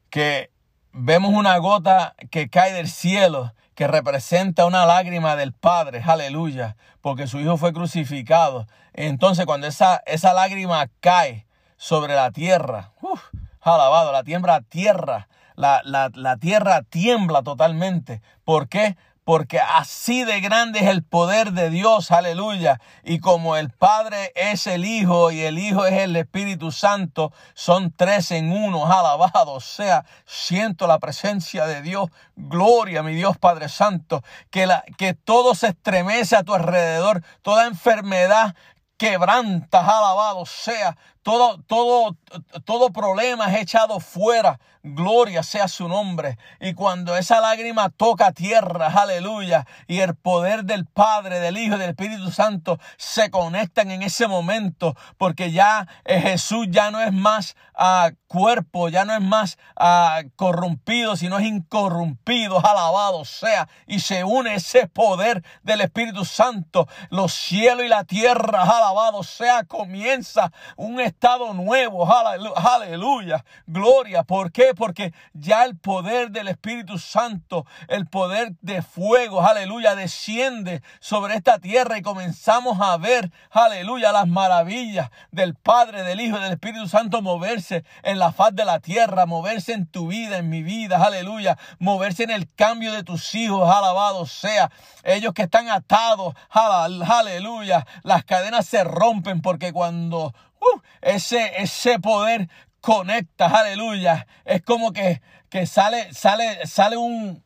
Que vemos una gota que cae del cielo, que representa una lágrima del Padre, aleluya, porque su Hijo fue crucificado. Entonces cuando esa, esa lágrima cae sobre la tierra, uf, alabado, la tierra, tierra, la, la, la tierra tiembla totalmente. ¿Por qué? Porque así de grande es el poder de Dios, aleluya. Y como el Padre es el Hijo y el Hijo es el Espíritu Santo, son tres en uno, alabado sea, siento la presencia de Dios, gloria mi Dios Padre Santo, que, la, que todo se estremece a tu alrededor, toda enfermedad quebranta, alabado sea, todo, todo, todo problema es echado fuera. Gloria sea su nombre. Y cuando esa lágrima toca tierra, aleluya, y el poder del Padre, del Hijo y del Espíritu Santo se conectan en ese momento, porque ya eh, Jesús ya no es más uh, cuerpo, ya no es más uh, corrompido, sino es incorrompido, alabado sea, y se une ese poder del Espíritu Santo. Los cielos y la tierra, alabado sea, comienza un estado nuevo. Alelu- Aleluya. Gloria. ¿Por qué? Porque ya el poder del Espíritu Santo, el poder de fuego, aleluya, desciende sobre esta tierra y comenzamos a ver, aleluya, las maravillas del Padre, del Hijo y del Espíritu Santo moverse en la faz de la tierra, moverse en tu vida, en mi vida, aleluya, moverse en el cambio de tus hijos, alabado sea. Ellos que están atados, ale- aleluya, las cadenas se rompen porque cuando uh, ese, ese poder conecta, aleluya, es como que, que sale, sale, sale un,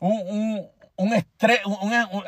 un, un, un un- un-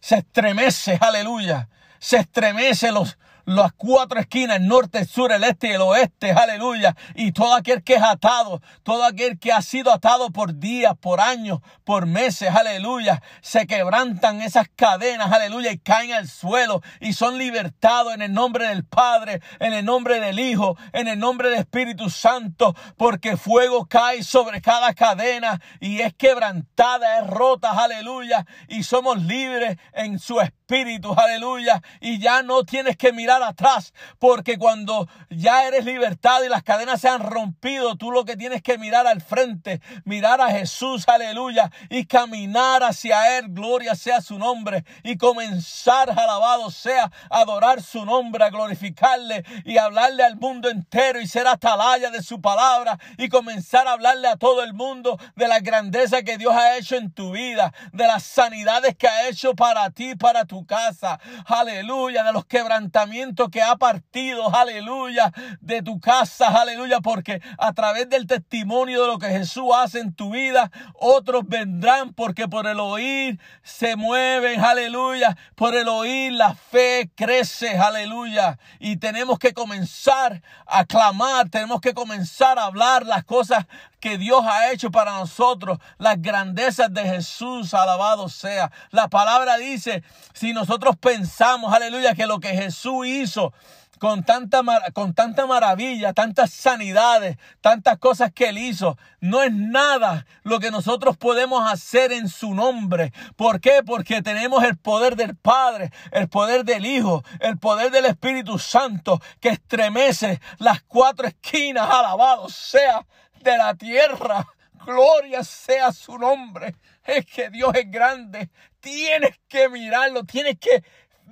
se estremece, aleluya. Se estremece los, las cuatro esquinas, el norte, el sur, el este y el oeste, aleluya. Y todo aquel que es atado, todo aquel que ha sido atado por días, por años, por meses, aleluya. Se quebrantan esas cadenas, aleluya, y caen al suelo y son libertados en el nombre del Padre, en el nombre del Hijo, en el nombre del Espíritu Santo, porque fuego cae sobre cada cadena y es quebrantada, es rota, aleluya, y somos libres en su espíritu, aleluya, y ya no tienes que mirar atrás, porque cuando ya eres libertado y las cadenas se han rompido, tú lo que tienes que mirar al frente, mirar a Jesús, aleluya, y caminar hacia Él, gloria sea su nombre, y comenzar, alabado sea, a adorar su nombre, a glorificarle y hablarle al mundo entero y ser atalaya de su palabra y comenzar a hablarle a todo el mundo de la grandeza que Dios ha hecho en tu vida, de las sanidades que ha hecho para ti, para tu casa, aleluya, de los quebrantamientos que ha partido, aleluya, de tu casa, aleluya, porque a través del testimonio de lo que Jesús hace en tu vida, otros vendrán porque por el oír se mueven, aleluya, por el oír la fe crece, aleluya, y tenemos que comenzar a clamar, tenemos que comenzar a hablar las cosas que Dios ha hecho para nosotros, las grandezas de Jesús, alabado sea. La palabra dice, si nosotros pensamos, aleluya, que lo que Jesús hizo con tanta, con tanta maravilla, tantas sanidades, tantas cosas que Él hizo. No es nada lo que nosotros podemos hacer en su nombre. ¿Por qué? Porque tenemos el poder del Padre, el poder del Hijo, el poder del Espíritu Santo que estremece las cuatro esquinas. Alabado sea de la tierra. Gloria sea su nombre. Es que Dios es grande. Tienes que mirarlo, tienes que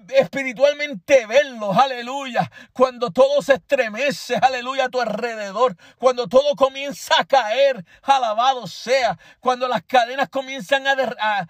espiritualmente verlo, aleluya. Cuando todo se estremece, aleluya, a tu alrededor. Cuando todo comienza a caer, alabado sea. Cuando las cadenas comienzan a,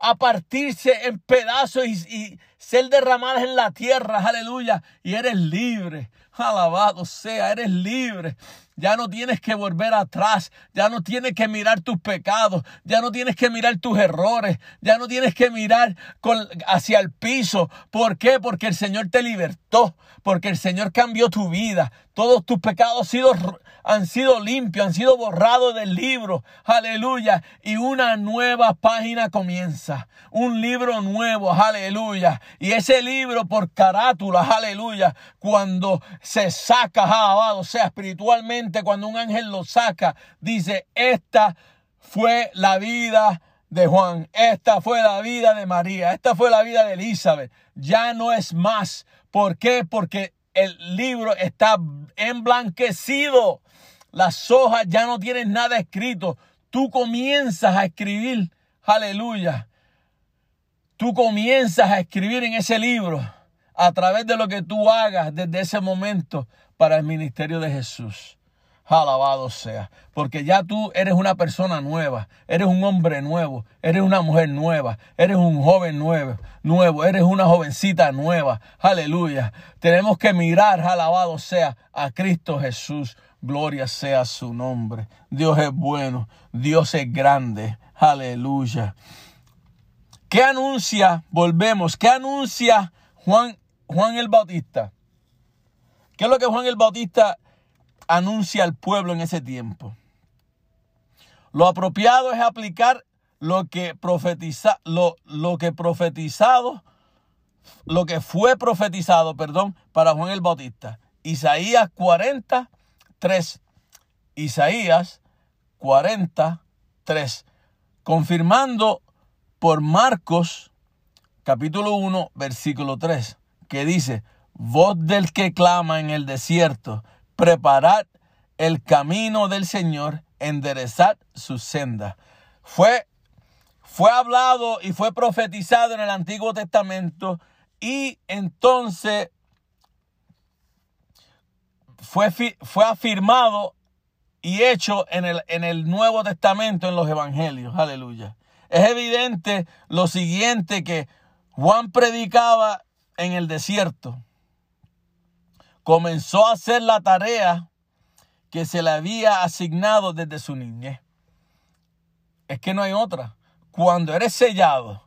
a partirse en pedazos y, y ser derramadas en la tierra, aleluya. Y eres libre, alabado sea, eres libre. Ya no tienes que volver atrás, ya no tienes que mirar tus pecados, ya no tienes que mirar tus errores, ya no tienes que mirar con- hacia el piso. ¿Por qué? Porque el Señor te libertó, porque el Señor cambió tu vida. Todos tus pecados han sido, limpios, han sido borrados del libro. Aleluya. Y una nueva página comienza. Un libro nuevo. Aleluya. Y ese libro por carátulas. Aleluya. Cuando se saca, alabado sea espiritualmente, cuando un ángel lo saca, dice, esta fue la vida de Juan, esta fue la vida de María, esta fue la vida de Elizabeth. Ya no es más. ¿Por qué? Porque el libro está emblanquecido. Las hojas ya no tienen nada escrito. Tú comienzas a escribir. Aleluya. Tú comienzas a escribir en ese libro a través de lo que tú hagas desde ese momento para el ministerio de Jesús. Alabado sea, porque ya tú eres una persona nueva, eres un hombre nuevo, eres una mujer nueva, eres un joven nuevo, nuevo, eres una jovencita nueva. Aleluya. Tenemos que mirar, alabado sea, a Cristo Jesús. Gloria sea su nombre. Dios es bueno, Dios es grande. Aleluya. ¿Qué anuncia? Volvemos. ¿Qué anuncia Juan, Juan el Bautista? ¿Qué es lo que Juan el Bautista anuncia al pueblo en ese tiempo? Lo apropiado es aplicar lo que profetiza, lo, lo que profetizado, lo que fue profetizado, perdón, para Juan el Bautista. Isaías 43. Isaías 43. Confirmando por Marcos capítulo 1, versículo 3, que dice, voz del que clama en el desierto, preparad el camino del Señor, enderezad su senda. Fue, fue hablado y fue profetizado en el Antiguo Testamento y entonces fue, fue afirmado y hecho en el, en el Nuevo Testamento, en los Evangelios. Aleluya. Es evidente lo siguiente que Juan predicaba en el desierto. Comenzó a hacer la tarea que se le había asignado desde su niñez. Es que no hay otra. Cuando eres sellado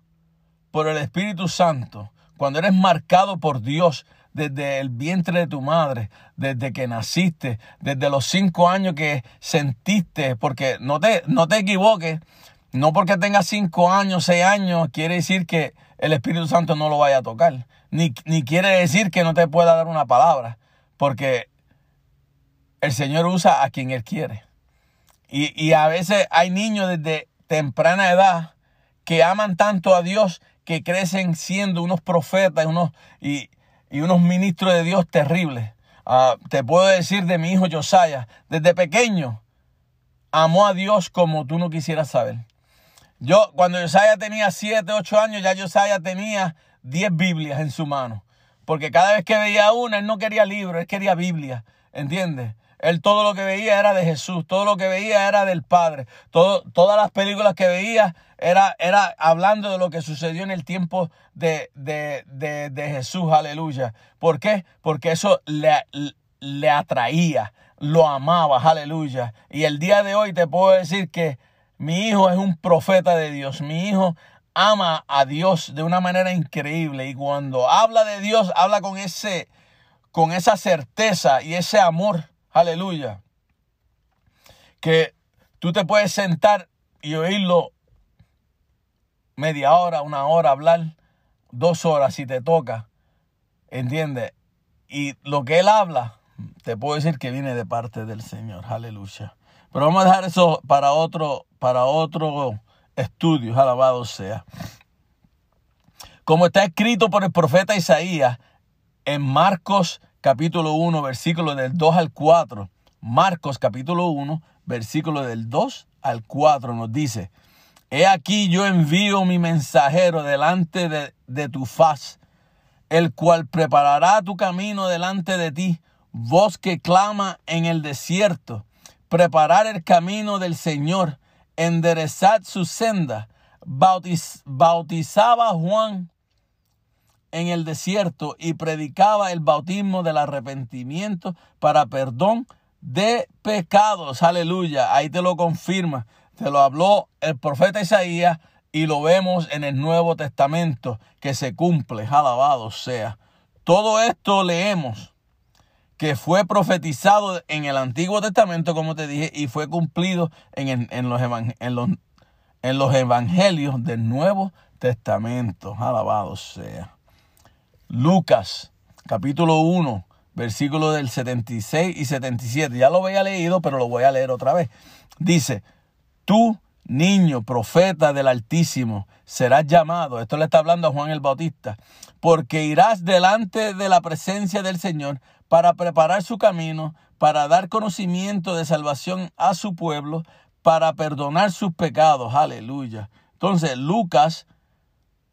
por el Espíritu Santo, cuando eres marcado por Dios desde el vientre de tu madre, desde que naciste, desde los cinco años que sentiste, porque no te, no te equivoques, no porque tengas cinco años, seis años, quiere decir que el Espíritu Santo no lo vaya a tocar. Ni, ni quiere decir que no te pueda dar una palabra, porque el Señor usa a quien Él quiere. Y, y a veces hay niños desde temprana edad que aman tanto a Dios que crecen siendo unos profetas unos, y, y unos ministros de Dios terribles. Ah, te puedo decir de mi hijo Josiah, desde pequeño amó a Dios como tú no quisieras saber. Yo, cuando Josiah tenía 7, 8 años, ya Josiah tenía 10 Biblias en su mano. Porque cada vez que veía una, él no quería libro, él quería Biblia. ¿Entiendes? Él todo lo que veía era de Jesús, todo lo que veía era del Padre. Todo, todas las películas que veía era, era hablando de lo que sucedió en el tiempo de, de, de, Jesús, aleluya. ¿Por qué? Porque eso le, le atraía, lo amaba, aleluya. Y el día de hoy te puedo decir que mi hijo es un profeta de Dios, mi hijo ama a Dios de una manera increíble y cuando habla de Dios habla con ese con esa certeza y ese amor Aleluya. Que tú te puedes sentar y oírlo media hora, una hora, hablar, dos horas si te toca. ¿Entiendes? Y lo que él habla, te puedo decir que viene de parte del Señor. Aleluya. Pero vamos a dejar eso para otro, para otro estudio. Alabado sea. Como está escrito por el profeta Isaías en Marcos capítulo 1, versículo del 2 al 4. Marcos capítulo 1, versículo del 2 al 4 nos dice, He aquí yo envío mi mensajero delante de, de tu faz, el cual preparará tu camino delante de ti, voz que clama en el desierto, preparar el camino del Señor, enderezad su senda. Bautiz, bautizaba Juan en el desierto y predicaba el bautismo del arrepentimiento para perdón de pecados. Aleluya. Ahí te lo confirma. Te lo habló el profeta Isaías y lo vemos en el Nuevo Testamento que se cumple. Alabado sea. Todo esto leemos que fue profetizado en el Antiguo Testamento, como te dije, y fue cumplido en, en, los, en, los, en los evangelios del Nuevo Testamento. Alabado sea. Lucas, capítulo 1, versículos del 76 y 77. Ya lo había leído, pero lo voy a leer otra vez. Dice, tú, niño, profeta del Altísimo, serás llamado, esto le está hablando a Juan el Bautista, porque irás delante de la presencia del Señor para preparar su camino, para dar conocimiento de salvación a su pueblo, para perdonar sus pecados. Aleluya. Entonces, Lucas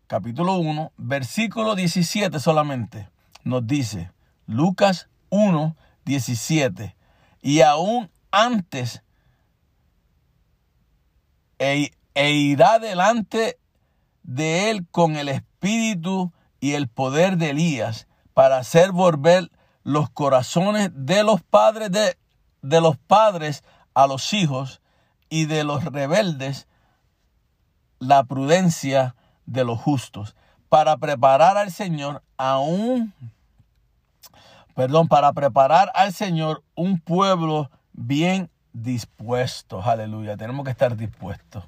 capítulo 1, versículo 17 solamente, nos dice, Lucas 1, 17, y aún antes e, e irá delante de él con el espíritu y el poder de Elías para hacer volver los corazones de los padres de, de los padres a los hijos y de los rebeldes la prudencia de los justos, para preparar al Señor a un, perdón, para preparar al Señor un pueblo bien dispuesto. Aleluya, tenemos que estar dispuestos.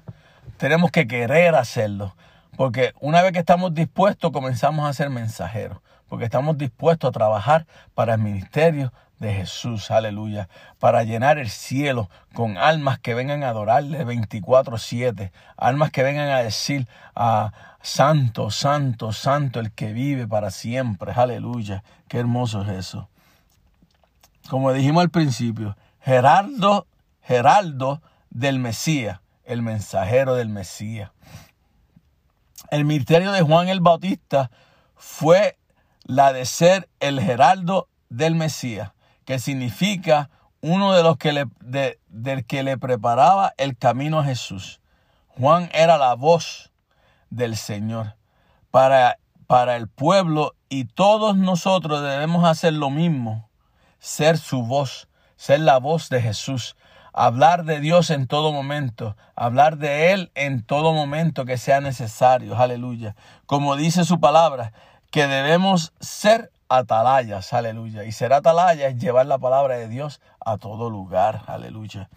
Tenemos que querer hacerlo. Porque una vez que estamos dispuestos, comenzamos a ser mensajeros. Porque estamos dispuestos a trabajar para el ministerio de Jesús, aleluya, para llenar el cielo con almas que vengan a adorarle 24/7, almas que vengan a decir a Santo, Santo, Santo, el que vive para siempre, aleluya, qué hermoso es eso. Como dijimos al principio, Gerardo, Geraldo del Mesías, el mensajero del Mesías. El ministerio de Juan el Bautista fue la de ser el Geraldo del Mesías que significa uno de los que le, del que le preparaba el camino a Jesús. Juan era la voz del Señor para, para el pueblo y todos nosotros debemos hacer lo mismo, ser su voz, ser la voz de Jesús, hablar de Dios en todo momento, hablar de Él en todo momento que sea necesario, aleluya. Como dice su palabra, que debemos ser atalayas, aleluya. Y ser atalaya es llevar la palabra de Dios a todo lugar, aleluya.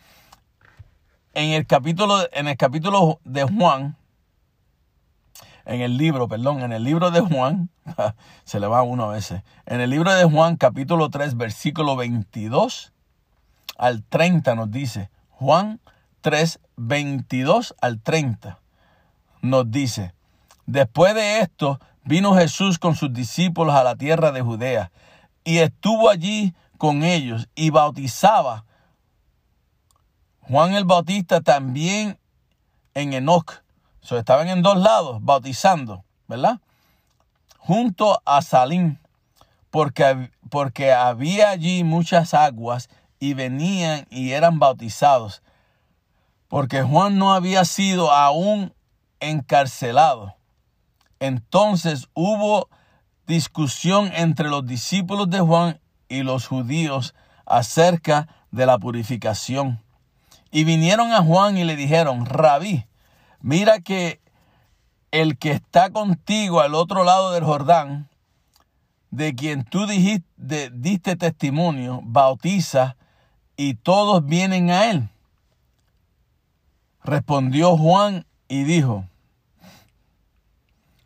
En el capítulo, en el capítulo de Juan, en el libro, perdón, en el libro de Juan, <laughs> se le va uno a veces, en el libro de Juan, capítulo 3, versículo 22 al 30 nos dice, Juan 3, 22 al 30 nos dice, después de esto, vino Jesús con sus discípulos a la tierra de Judea y estuvo allí con ellos y bautizaba. Juan el Bautista también en Enoch. So, estaban en dos lados bautizando, ¿verdad? Junto a Salim, porque, porque había allí muchas aguas y venían y eran bautizados, porque Juan no había sido aún encarcelado. Entonces hubo discusión entre los discípulos de Juan y los judíos acerca de la purificación. Y vinieron a Juan y le dijeron, Rabí, mira que el que está contigo al otro lado del Jordán, de quien tú dijiste, diste testimonio, bautiza y todos vienen a él. Respondió Juan y dijo,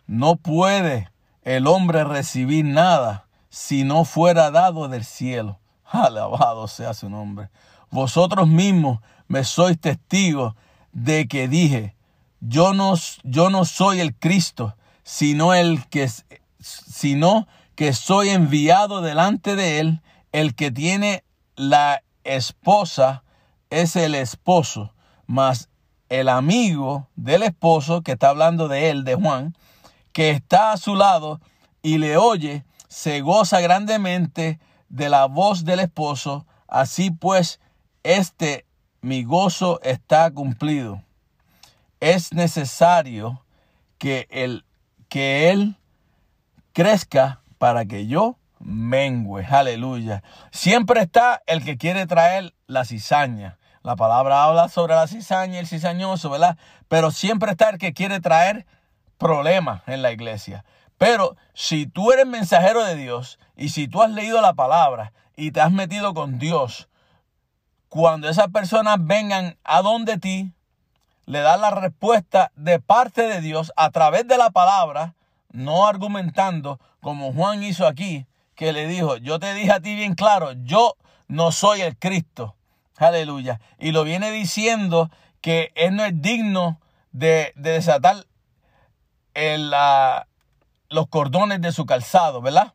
no puede el hombre recibir nada si no fuera dado del cielo. Alabado sea su nombre. Vosotros mismos me sois testigos de que dije, yo no, yo no soy el Cristo, sino el que, sino que soy enviado delante de él. El que tiene la esposa es el esposo, mas el amigo del esposo, que está hablando de él, de Juan, que está a su lado y le oye, se goza grandemente de la voz del esposo. Así pues, este mi gozo está cumplido. Es necesario que él, que él crezca para que yo mengüe. Aleluya. Siempre está el que quiere traer la cizaña. La palabra habla sobre la cizaña y el cizañoso, ¿verdad? Pero siempre está el que quiere traer problemas en la iglesia. Pero si tú eres mensajero de Dios y si tú has leído la palabra y te has metido con Dios, cuando esas personas vengan a donde ti, le das la respuesta de parte de Dios a través de la palabra, no argumentando como Juan hizo aquí, que le dijo, yo te dije a ti bien claro, yo no soy el Cristo. Aleluya. Y lo viene diciendo que él no es digno de, de desatar los cordones de su calzado, ¿verdad?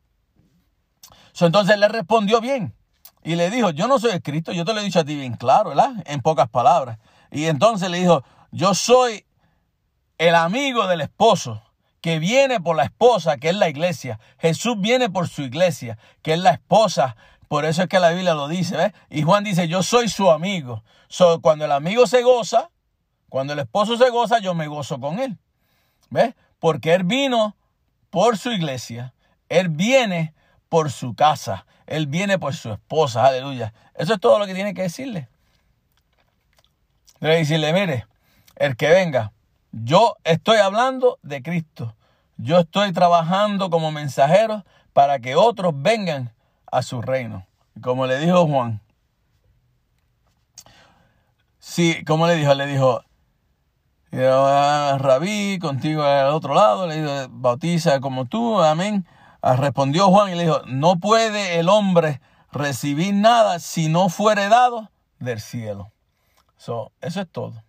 entonces le respondió bien y le dijo, yo no soy el Cristo, yo te lo he dicho a ti bien claro, ¿verdad? En pocas palabras. Y entonces le dijo, yo soy el amigo del esposo que viene por la esposa, que es la iglesia. Jesús viene por su iglesia, que es la esposa. Por eso es que la Biblia lo dice, ¿ves? Y Juan dice, yo soy su amigo. So, cuando el amigo se goza, cuando el esposo se goza, yo me gozo con él. ¿Ves? Porque Él vino por su iglesia, Él viene por su casa, Él viene por su esposa, aleluya. Eso es todo lo que tiene que decirle. Debe decirle, mire, el que venga, yo estoy hablando de Cristo. Yo estoy trabajando como mensajero para que otros vengan a su reino. Como le dijo Juan. Sí, como le dijo, le dijo, y ah, Rabí, contigo al otro lado, le dijo, bautiza como tú, amén. Ah, respondió Juan y le dijo, no puede el hombre recibir nada si no fuere dado del cielo. So, eso es todo.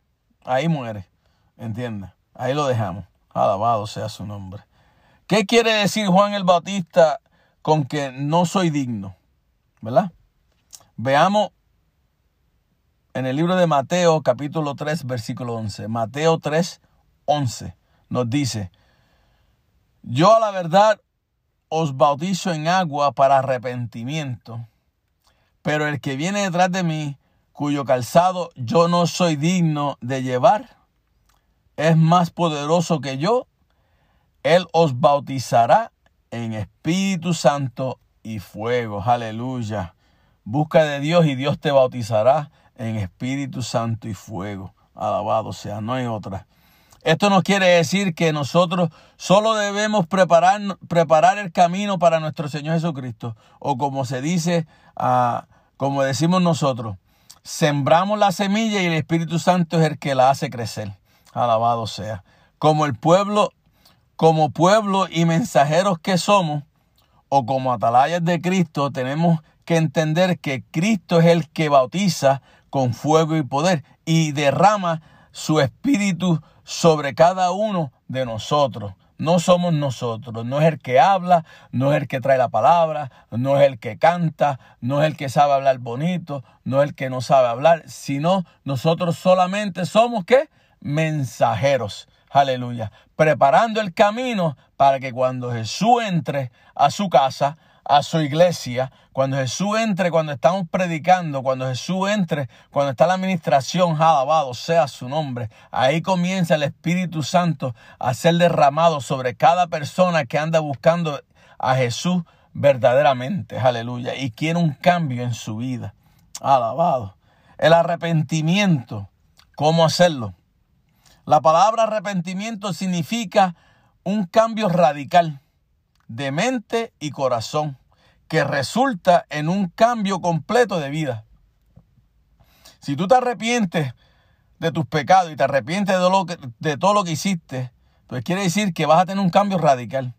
Ahí muere. ¿Entiendes? Ahí lo dejamos. Alabado sea su nombre. ¿Qué quiere decir Juan el Bautista con que no soy digno? ¿Verdad? Veamos en el libro de Mateo capítulo 3 versículo 11. Mateo 3, 11 nos dice, yo a la verdad os bautizo en agua para arrepentimiento, pero el que viene detrás de mí, cuyo calzado yo no soy digno de llevar, es más poderoso que yo, él os bautizará en Espíritu Santo y fuego. Aleluya. Busca de Dios y Dios te bautizará en Espíritu Santo y fuego. Alabado sea, no hay otra. Esto no quiere decir que nosotros solo debemos preparar, preparar el camino para nuestro Señor Jesucristo. O como se dice, uh, como decimos nosotros, sembramos la semilla y el Espíritu Santo es el que la hace crecer. Alabado sea. Como el pueblo, como pueblo y mensajeros que somos, o como atalayas de Cristo, tenemos que entender que Cristo es el que bautiza con fuego y poder y derrama su espíritu sobre cada uno de nosotros. No somos nosotros, no es el que habla, no es el que trae la palabra, no es el que canta, no es el que sabe hablar bonito, no es el que no sabe hablar, sino nosotros solamente somos qué? mensajeros. Aleluya. Preparando el camino para que cuando Jesús entre a su casa, a su iglesia, cuando Jesús entre, cuando estamos predicando, cuando Jesús entre, cuando está la administración, alabado sea su nombre, ahí comienza el Espíritu Santo a ser derramado sobre cada persona que anda buscando a Jesús verdaderamente, aleluya, y quiere un cambio en su vida, alabado. El arrepentimiento, ¿cómo hacerlo? La palabra arrepentimiento significa un cambio radical de mente y corazón que resulta en un cambio completo de vida. Si tú te arrepientes de tus pecados y te arrepientes de, lo que, de todo lo que hiciste, pues quiere decir que vas a tener un cambio radical.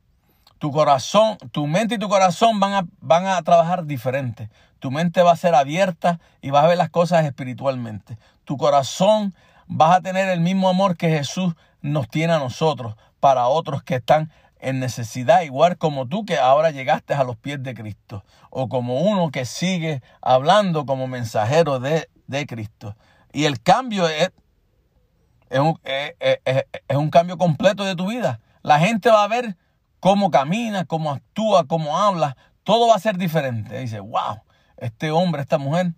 Tu corazón, tu mente y tu corazón van a, van a trabajar diferente. Tu mente va a ser abierta y vas a ver las cosas espiritualmente. Tu corazón vas a tener el mismo amor que Jesús nos tiene a nosotros para otros que están en necesidad, igual como tú que ahora llegaste a los pies de Cristo, o como uno que sigue hablando como mensajero de, de Cristo. Y el cambio es, es, un, es, es un cambio completo de tu vida. La gente va a ver cómo camina, cómo actúa, cómo habla, todo va a ser diferente. Dice, wow, este hombre, esta mujer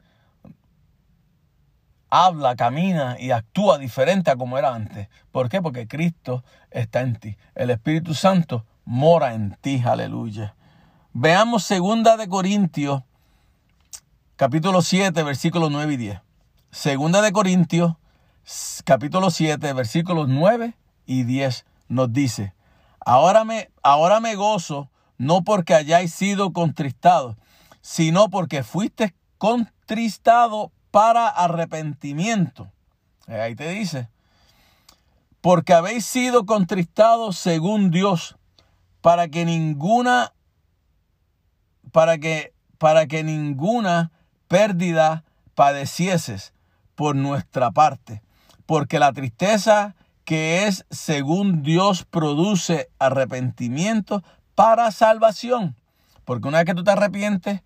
habla, camina y actúa diferente a como era antes. ¿Por qué? Porque Cristo está en ti. El Espíritu Santo mora en ti. Aleluya. Veamos segunda de Corintios, capítulo 7, versículos 9 y 10. Segunda de Corintios, capítulo 7, versículos 9 y 10 nos dice, ahora me, ahora me gozo no porque hayáis sido contristados, sino porque fuiste contristado para arrepentimiento. Eh, ahí te dice, porque habéis sido contristados según Dios, para que ninguna, para que, para que ninguna pérdida padecieses por nuestra parte, porque la tristeza que es según Dios produce arrepentimiento para salvación. Porque una vez que tú te arrepientes,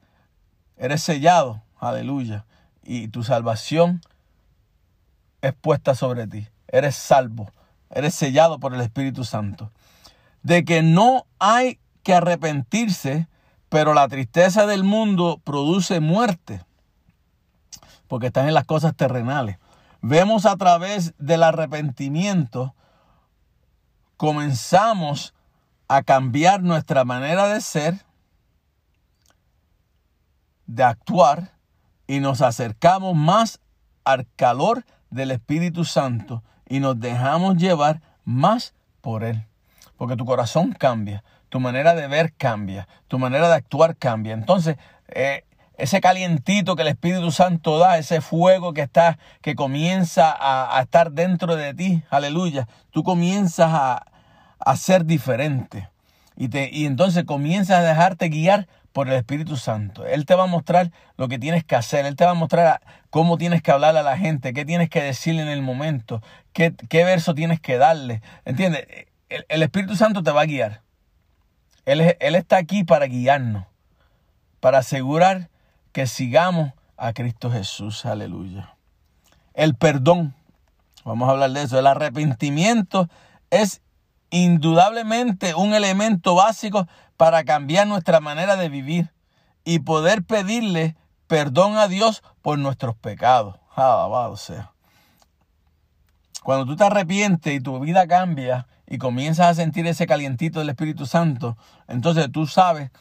eres sellado. Aleluya y tu salvación es puesta sobre ti. Eres salvo, eres sellado por el Espíritu Santo. De que no hay que arrepentirse, pero la tristeza del mundo produce muerte, porque están en las cosas terrenales. Vemos a través del arrepentimiento, comenzamos a cambiar nuestra manera de ser, de actuar, y nos acercamos más al calor del Espíritu Santo y nos dejamos llevar más por Él. Porque tu corazón cambia, tu manera de ver cambia, tu manera de actuar cambia. Entonces, eh, ese calientito que el Espíritu Santo da, ese fuego que está, que comienza a, estar dentro de ti, aleluya, tú comienzas a, a ser diferente. Y, te, y entonces comienzas a dejarte guiar por el Espíritu Santo. Él te va a mostrar lo que tienes que hacer. Él te va a mostrar cómo tienes que hablar a la gente, qué tienes que decirle en el momento, qué, verso tienes que darle. ¿Entiendes? El, el, Espíritu Santo te va a guiar. Él, él está aquí para guiarnos, para asegurar que sigamos a Cristo Jesús. Aleluya. El perdón. Vamos a hablar de eso. El arrepentimiento es indudablemente un elemento básico para cambiar nuestra manera de vivir y poder pedirle perdón a Dios por nuestros pecados. Alabado sea. Cuando tú te arrepientes y tu vida cambia y comienzas a sentir ese calientito del Espíritu Santo, entonces tú sabes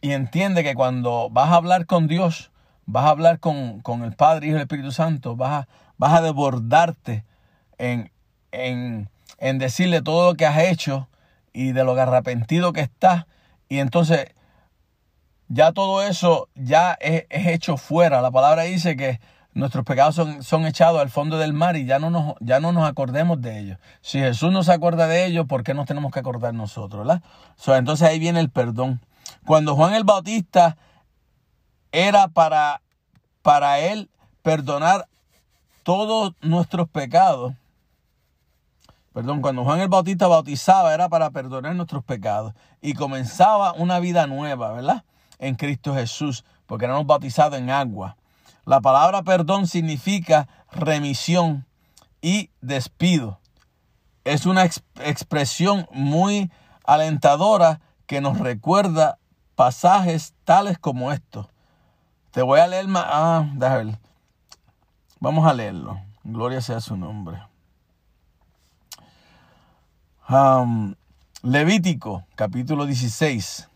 y entiende que cuando vas a hablar con Dios, vas a hablar con, con el Padre, y el Espíritu Santo, vas a, vas a desbordarte en, en, en decirle todo lo que has hecho y de lo arrepentido que estás. Y entonces ya todo eso ya es, es, hecho fuera. La palabra dice que nuestros pecados son, son, echados al fondo del mar y ya no, nos, ya no nos acordemos de ellos. Si Jesús no se acuerda de ellos, ¿por qué nos tenemos que acordar nosotros? ¿verdad? So, entonces ahí viene el perdón. Cuando Juan el Bautista era para, para él perdonar todos nuestros pecados, perdón, cuando Juan el Bautista bautizaba era para perdonar nuestros pecados y comenzaba una vida nueva, ¿verdad? En Cristo Jesús, porque éramos bautizados en agua. La palabra perdón significa remisión y despido. Es una exp expresión muy alentadora que nos recuerda pasajes tales como estos. Te voy a leer más. Ah, déjame Vamos a leerlo. Gloria sea su nombre. Levítico, capítulo 16.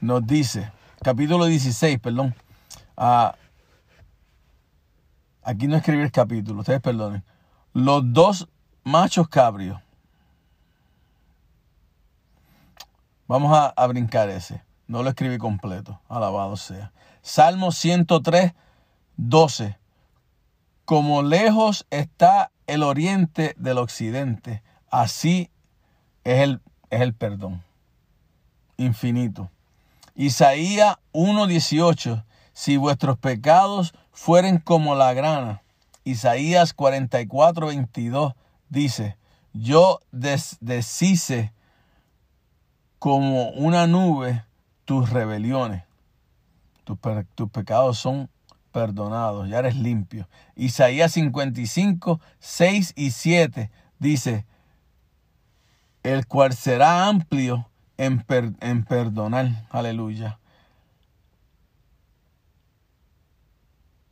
Nos dice, capítulo 16, perdón. Uh, aquí no escribí el capítulo, ustedes perdonen. Los dos machos cabrios. Vamos a, a brincar ese. No lo escribí completo. Alabado sea. Salmo 103, 12. Como lejos está el oriente del occidente, así es el, es el perdón. Infinito. Isaías 1.18. Si vuestros pecados fueren como la grana. Isaías 44.22 dice, yo des deshice como una nube tus rebeliones. Tus, tus pecados son perdonados, ya eres limpio. Isaías 55, 6 y 7 dice, el cual será amplio en, per, en perdonar. Aleluya.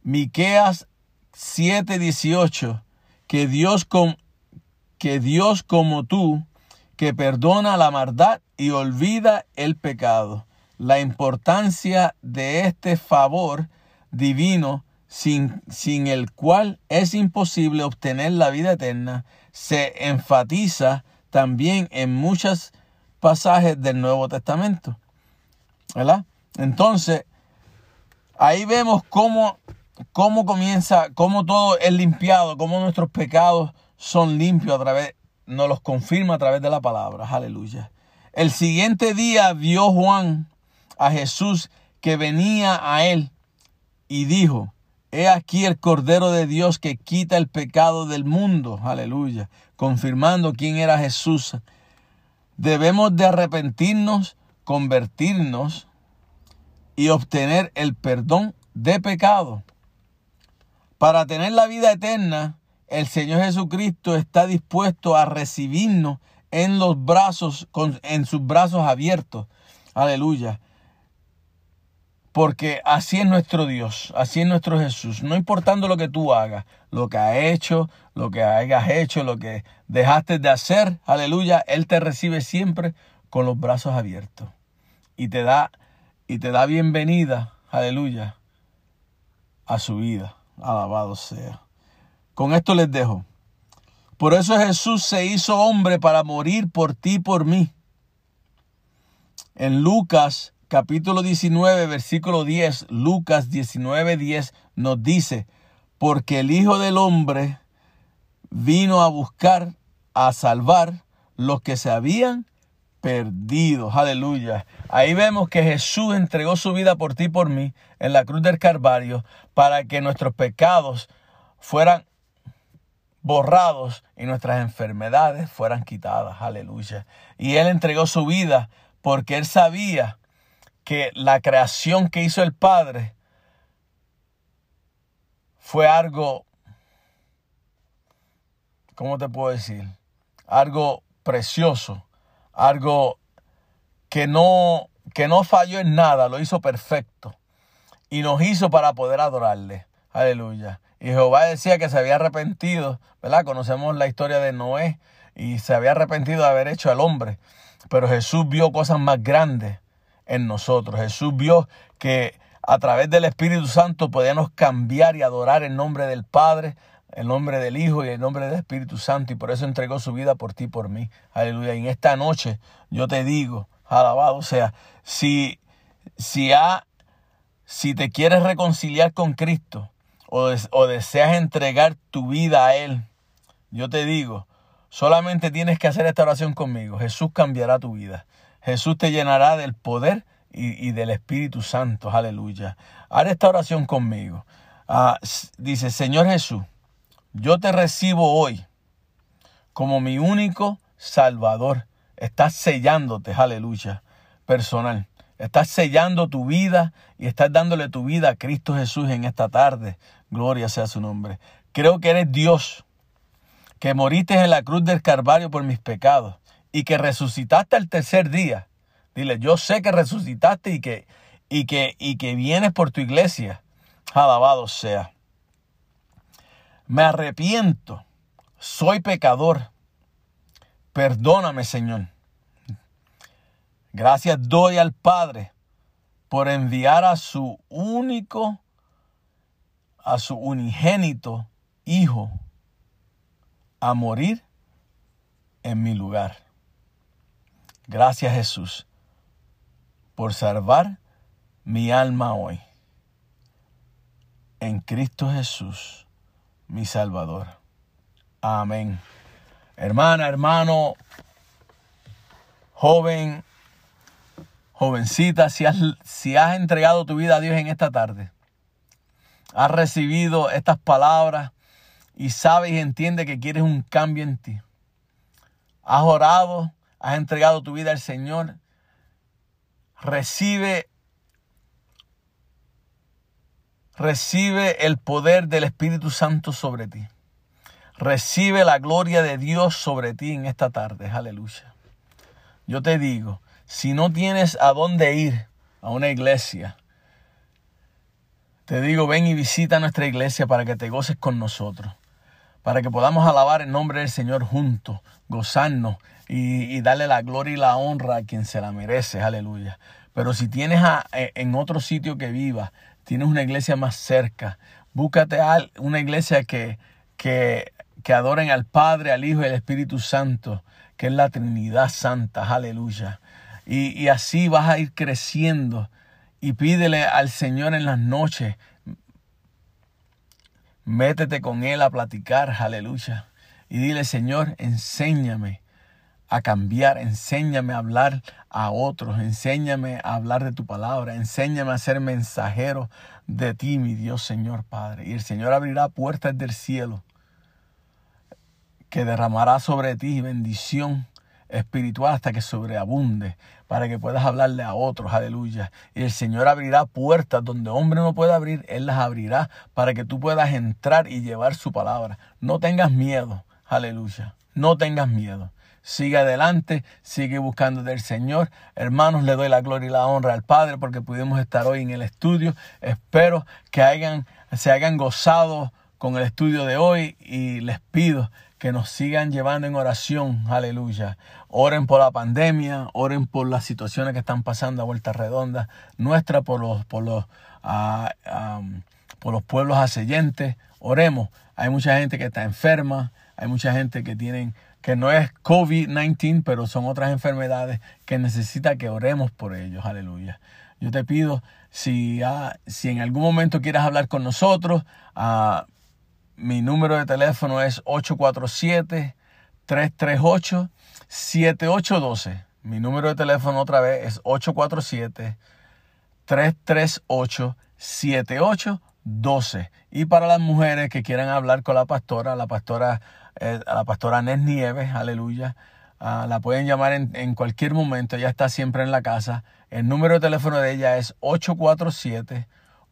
Miqueas 7, 18, que Dios, con, que Dios como tú, que perdona la maldad y olvida el pecado. La importancia de este favor divino sin, sin el cual es imposible obtener la vida eterna se enfatiza también en muchos pasajes del Nuevo Testamento. ¿Verdad? Entonces, ahí vemos cómo, cómo comienza, cómo todo es limpiado, cómo nuestros pecados son limpios a través, nos los confirma a través de la palabra. Aleluya. El siguiente día vio Juan a Jesús que venía a él y dijo, He aquí el Cordero de Dios que quita el pecado del mundo. Aleluya. Confirmando quién era Jesús. Debemos de arrepentirnos, convertirnos y obtener el perdón de pecado. Para tener la vida eterna, el Señor Jesucristo está dispuesto a recibirnos en los brazos, en sus brazos abiertos. Aleluya. Porque así es nuestro Dios, así es nuestro Jesús. No importando lo que tú hagas, lo que has hecho, lo que hayas hecho, lo que dejaste de hacer, aleluya, Él te recibe siempre con los brazos abiertos. Y te da, y te da bienvenida, aleluya, a su vida. Alabado sea. Con esto les dejo. Por eso Jesús se hizo hombre para morir por ti y por mí. En Lucas capítulo 19, versículo 10, Lucas 19, 10 nos dice, porque el Hijo del Hombre vino a buscar a salvar los que se habían perdido. Aleluya. Ahí vemos que Jesús entregó su vida por ti y por mí en la cruz del Calvario para que nuestros pecados fueran borrados y nuestras enfermedades fueran quitadas. Aleluya. Y Él entregó su vida porque Él sabía que la creación que hizo el Padre fue algo, ¿cómo te puedo decir? Algo precioso, algo que no, que no falló en nada, lo hizo perfecto y nos hizo para poder adorarle. Aleluya. Y Jehová decía que se había arrepentido, ¿verdad? Conocemos la historia de Noé y se había arrepentido de haber hecho al hombre. Pero Jesús vio cosas más grandes en nosotros. Jesús vio que a través del Espíritu Santo podíamos cambiar y adorar el nombre del Padre, el nombre del Hijo y el nombre del Espíritu Santo. Y por eso entregó su vida por ti y por mí. Aleluya. En esta noche yo te digo, alabado sea, si, si, ha, si te quieres reconciliar con Cristo, o, deseas entregar tu vida a Él, yo te digo, solamente tienes que hacer esta oración conmigo. Jesús cambiará tu vida. Jesús te llenará del poder y, del Espíritu Santo. Aleluya. Haz esta oración conmigo. Ah, dice, Señor Jesús, yo te recibo hoy como mi único Salvador. Estás sellándote, aleluya, personal. Estás sellando tu vida y estás dándole tu vida a Cristo Jesús en esta tarde. Gloria sea su nombre. Creo que eres Dios, que moriste en la cruz del Calvario por mis pecados y que resucitaste al tercer día. Dile, yo sé que resucitaste y que, y que, y que vienes por tu iglesia. Alabado sea. Me arrepiento. Soy pecador. Perdóname, Señor. Gracias doy al Padre por enviar a su único, a su unigénito Hijo a morir en mi lugar. Gracias Jesús por salvar mi alma hoy. En Cristo Jesús, mi Salvador. Amén. Hermana, hermano, joven, Jovencita, si has, si has entregado tu vida a Dios en esta tarde, has recibido estas palabras y sabes y entiendes que quieres un cambio en ti. Has orado, has entregado tu vida al Señor. Recibe recibe el poder del Espíritu Santo sobre ti. Recibe la gloria de Dios sobre ti en esta tarde. Aleluya. Yo te digo, si no tienes a dónde ir a una iglesia, te digo, ven y visita nuestra iglesia para que te goces con nosotros, para que podamos alabar el nombre del Señor juntos, gozarnos y, darle la gloria y la honra a quien se la merece, aleluya. Pero si tienes e, en otro sitio que viva, tienes una iglesia más cerca, búscate a una iglesia que, que, que adoren al Padre, al Hijo y al Espíritu Santo, que es la Trinidad Santa, aleluya. Y, así vas a ir creciendo. Y pídele al Señor en las noches. Métete con Él a platicar, aleluya. Y dile, Señor, enséñame a cambiar, enséñame a hablar a otros, enséñame a hablar de tu palabra, enséñame a ser mensajero de ti, mi Dios Señor Padre. Y el Señor abrirá puertas del cielo que derramará sobre ti bendición espiritual hasta que sobreabunde, para que puedas hablarle a otros, aleluya. Y el Señor abrirá puertas donde hombre no puede abrir, Él las abrirá para que tú puedas entrar y llevar su palabra. No tengas miedo, aleluya. No tengas miedo. Sigue adelante, sigue buscando del Señor. Hermanos, le doy la gloria y la honra al Padre porque pudimos estar hoy en el estudio. Espero que se hayan gozado con el estudio de hoy y les pido que nos sigan llevando en oración, aleluya. Oren por la pandemia, oren por las situaciones que están pasando a vuelta redonda, nuestra por los, por los, ah, por los pueblos ascendentes. Oremos. Hay mucha gente que está enferma, hay mucha gente que tienen que no es COVID-19, pero son otras enfermedades que necesita que oremos por ellos, aleluya. Yo te pido, si, ah, si en algún momento quieras hablar con nosotros, uh, mi número de teléfono es 847 338-7812. Mi número de teléfono otra vez es 847-338-7812. Y para las mujeres que quieran hablar con la pastora, la pastora, eh, la pastora Nes Nieves, aleluya, ah, la pueden llamar en, en cualquier momento, ella está siempre en la casa. El número de teléfono de ella es 847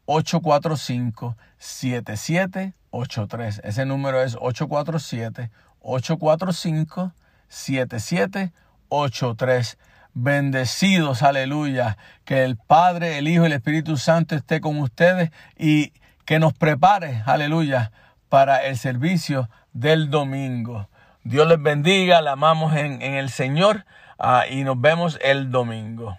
845-7783. Ese número es 847-845-7783. Bendecidos, aleluya. Que el Padre, el Hijo y el Espíritu Santo esté con ustedes y que nos prepare, aleluya, para el servicio del domingo. Dios les bendiga, la amamos en, en el Señor ah, y nos vemos el domingo.